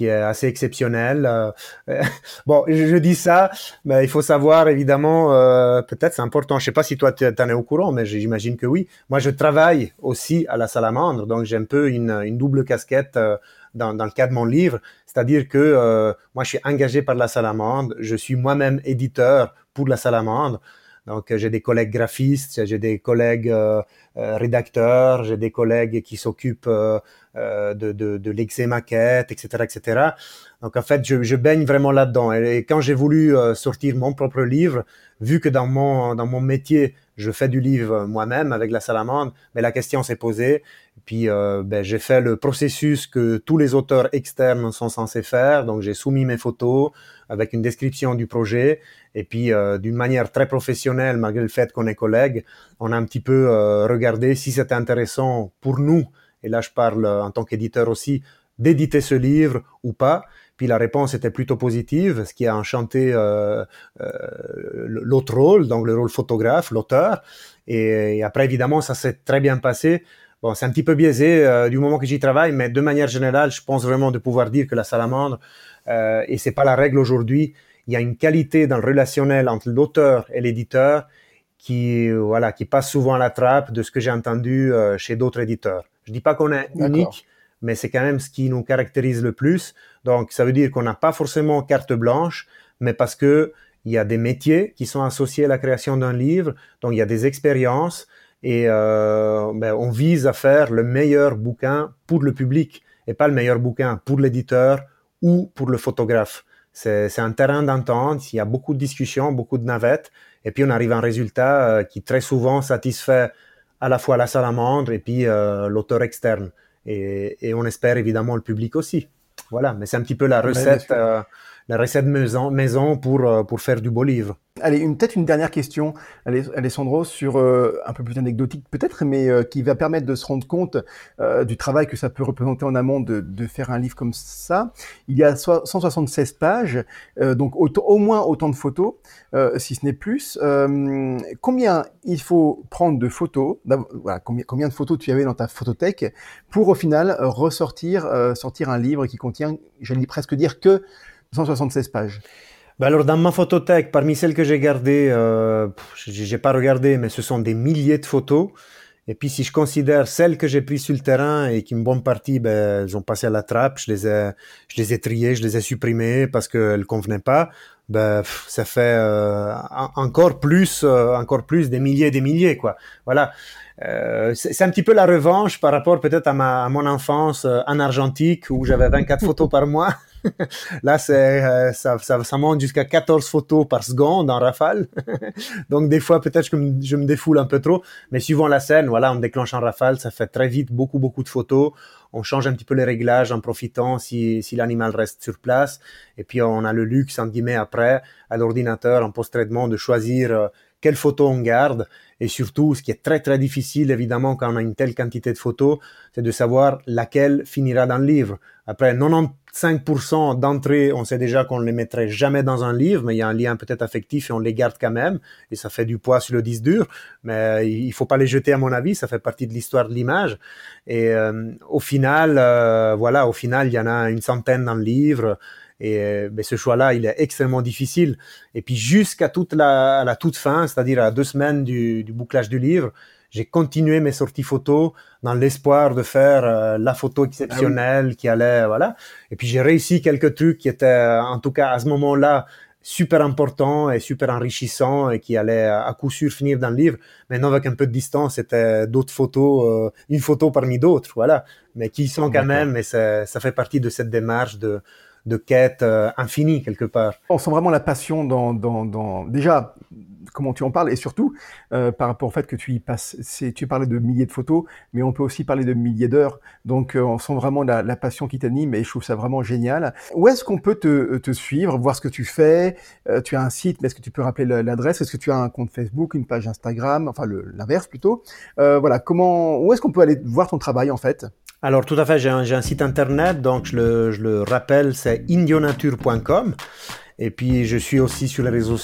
est assez exceptionnelle. Euh, bon, je, dis ça, mais il faut savoir évidemment, euh, peut-être c'est important. Je sais pas si toi tu en es au courant, mais j'imagine que oui. Moi, je travaille aussi à la Salamandre, donc j'ai un peu une, une double casquette. Euh, dans, le cadre de mon livre, c'est-à-dire que euh, moi je suis engagé par la Salamandre, je suis moi-même éditeur pour la Salamandre, donc j'ai des collègues graphistes, j'ai des collègues euh, euh, rédacteurs, j'ai des collègues qui s'occupent de, de, l'exé maquette, etc., etc. Donc en fait, je, baigne vraiment là-dedans. Et, quand j'ai voulu sortir mon propre livre, vu que dans mon dans mon métier, je fais du livre moi-même avec la salamandre, mais la question s'est posée. Puis euh, ben, j'ai fait le processus que tous les auteurs externes sont censés faire. Donc j'ai soumis mes photos avec une description du projet. Et puis euh, d'une manière très professionnelle, malgré le fait qu'on est collègues, on a un petit peu euh, regardé si c'était intéressant pour nous, et là je parle en tant qu'éditeur aussi, d'éditer ce livre ou pas. Puis la réponse était plutôt positive, ce qui a enchanté euh, euh, l'autre rôle, donc le rôle photographe, l'auteur. Et, après, évidemment, ça s'est très bien passé. Bon, c'est un petit peu biaisé euh, du moment que j'y travaille, mais de manière générale, je pense vraiment de pouvoir dire que la salamandre, euh, et c'est pas la règle aujourd'hui, il y a une qualité dans le relationnel entre l'auteur et l'éditeur qui, voilà, qui passe souvent à la trappe de ce que j'ai entendu euh, chez d'autres éditeurs. Je dis pas qu'on est unique, mais c'est quand même ce qui nous caractérise le plus. Donc, ça veut dire qu'on n'a pas forcément carte blanche, mais parce que il y a des métiers qui sont associés à la création d'un livre, donc il y a des expériences et euh, ben, on vise à faire le meilleur bouquin pour le public et pas le meilleur bouquin pour l'éditeur ou pour le photographe. C'est un terrain d'entente, il y a beaucoup de discussions, beaucoup de navettes, et puis on arrive à un résultat euh, qui très souvent satisfait à la fois la salamandre et puis euh, l'auteur externe et, on espère évidemment le public aussi. Voilà, mais c'est un petit peu la recette, la recette maison, pour, euh, pour faire du beau livre. Allez, peut-être une dernière question, Alessandro, sur euh, un peu plus anecdotique peut-être, mais euh, qui va permettre de se rendre compte euh, du travail que ça peut représenter en amont de, de, faire un livre comme ça. Il y a 176 pages, donc au, moins autant de photos, si ce n'est plus. combien il faut prendre de photos voilà, combien, combien de photos tu avais dans ta photothèque pour au final ressortir, sortir un livre qui contient, j'allais presque dire que 176 pages ben alors dans ma photothèque, parmi celles que j'ai gardées, euh, j'ai pas regardé, mais ce sont des milliers de photos. Et puis si je considère celles que j'ai prises sur le terrain et qui une bonne partie, ben, elles ont passé à la trappe, je les ai, je les ai triées, je les ai supprimées parce qu'elles convenaient pas. Ben ça fait euh, encore plus, euh, encore plus des milliers, des milliers quoi. Voilà. Euh, c'est un petit peu la revanche par rapport peut-être à, à mon enfance en argentique où j'avais 24 photos par mois. Là, c'est euh, ça, ça, ça, monte jusqu'à 14 photos par seconde en rafale. Donc des fois, peut-être que je me défoule un peu trop, mais suivant la scène, voilà, on déclenche en rafale, ça fait très vite beaucoup beaucoup de photos. On change un petit peu les réglages en profitant si, si l'animal reste sur place. Et puis on a le luxe, en guillemets, après, à l'ordinateur, en post-traitement, de choisir quelles photos on garde et surtout, ce qui est très très difficile évidemment quand on a une telle quantité de photos, c'est de savoir laquelle finira dans le livre. Après 95% d'entrées, on sait déjà qu'on ne les mettrait jamais dans un livre, mais il y a un lien peut-être affectif et on les garde quand même et ça fait du poids sur le disque dur. Mais il faut pas les jeter à mon avis, ça fait partie de l'histoire de l'image. Et euh, au final, euh, voilà, au final, il y en a une centaine dans le livre. Et euh, ben, ce choix-là, il est extrêmement difficile. Et puis jusqu'à toute la, la toute fin, c'est-à-dire à deux semaines du, du bouclage du livre, j'ai continué mes sorties photos dans l'espoir de faire euh, la photo exceptionnelle ah qui allait, voilà. Et puis j'ai réussi quelques trucs qui étaient, en tout cas à ce moment-là, super important et super enrichissant et qui allait à coup sûr finir dans le livre. Maintenant, avec un peu de distance, c'était d'autres photos, une photo parmi d'autres, voilà, mais qui sont quand même, et ça, ça fait partie de cette démarche de, de quête infinie quelque part. On sent vraiment la passion dans, dans, dans... déjà comment tu en parles et surtout euh, par rapport au fait que tu y passes. Tu parlais de milliers de photos, mais on peut aussi parler de milliers d'heures. Donc euh, on sent vraiment la, passion qui t'anime et je trouve ça vraiment génial. Où est-ce qu'on peut te, suivre, voir ce que tu fais? Euh, Tu as un site, mais est-ce que tu peux rappeler l'adresse? Est-ce que tu as un compte Facebook, une page Instagram? Enfin l'inverse plutôt. voilà, comment Où est-ce qu'on peut aller voir ton travail en fait? Alors tout à fait, j'ai un, site internet, donc je le, je le rappelle, c'est indionature.com. Et puis, je suis aussi sur les réseaux,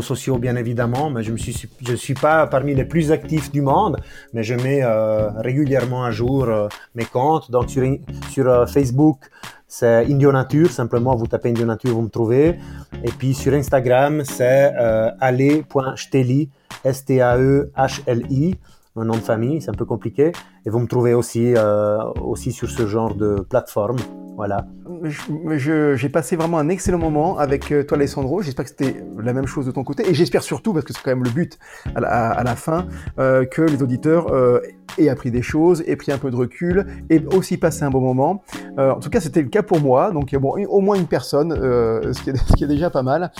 sociaux, bien évidemment, mais je ne suis, pas parmi les plus actifs du monde, mais je mets euh, régulièrement à jour euh, mes comptes. Donc, sur, euh, Facebook, c'est Indio Nature, simplement, vous tapez Indio Nature, vous me trouvez. Et puis, sur Instagram, c'est euh, ale.steli, S-T-A-E-H-L-I un nom de famille, c'est un peu compliqué. Et vous me trouvez aussi, aussi sur ce genre de plateforme. Voilà. J'ai passé vraiment un excellent moment avec euh, toi, Alessandro. J'espère que c'était la même chose de ton côté. Et j'espère surtout, parce que c'est quand même le but à la, fin, euh, que les auditeurs euh, aient appris des choses, aient pris un peu de recul, et aussi passé un bon moment. en tout cas, c'était le cas pour moi. Donc, bon, au moins une personne, ce qui, est, ce, qui est, déjà pas mal.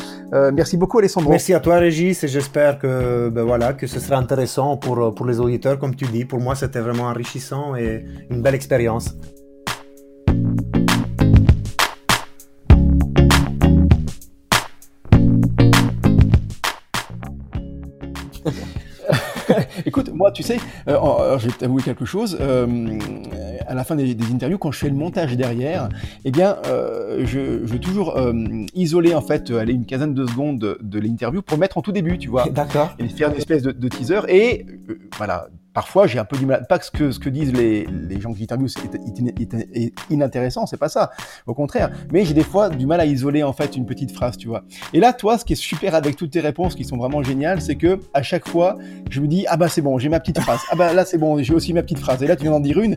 merci beaucoup, Alessandro. Merci à toi, Régis, et j'espère que, ben voilà, que ce sera intéressant pour, pour les auditeurs, comme tu dis. Pour moi, c'était vraiment enrichissant et une belle expérience. Moi, tu sais, euh, je vais t'avouer quelque chose. Euh, à la fin des, interviews, quand je fais le montage derrière, eh bien, euh, je, je, veux toujours euh, isoler en fait, aller une quinzaine de secondes de, de l'interview pour mettre en tout début, tu vois. D'accord. Et faire une espèce de, de teaser. Et voilà, parfois j'ai un peu du mal, pas que ce que, ce que disent les, les gens qui interviewent est, inintéressant, c'est pas ça, au contraire, mais j'ai des fois du mal à isoler en fait une petite phrase, tu vois. Et là, toi, ce qui est super avec toutes tes réponses qui sont vraiment géniales, c'est que à chaque fois, je me dis ah bah c'est bon, j'ai ma petite phrase, ah bah là c'est bon, j'ai aussi ma petite phrase, et là tu viens d'en dire une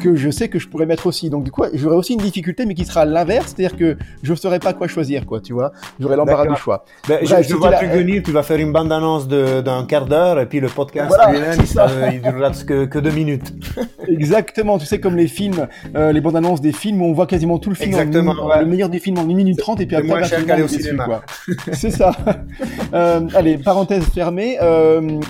que je sais que je pourrais mettre aussi, donc du coup j'aurais aussi une difficulté, mais qui sera l'inverse, c'est-à-dire que je ne saurais pas quoi choisir, quoi, tu vois, j'aurais l'embarras du choix. Ben, je, je vois tu venir, tu vas faire une bande annonce d'un quart d'heure, et puis le podcast voilà, il durera que, que deux minutes. Exactement, tu sais, comme les films, euh, les bandes annonces des films où on voit quasiment tout le film. Exactement. Le meilleur des films en 1 minute 30 et puis après, moins cher qu'aller au cinéma. C'est ça. euh, allez, parenthèse fermée. Euh,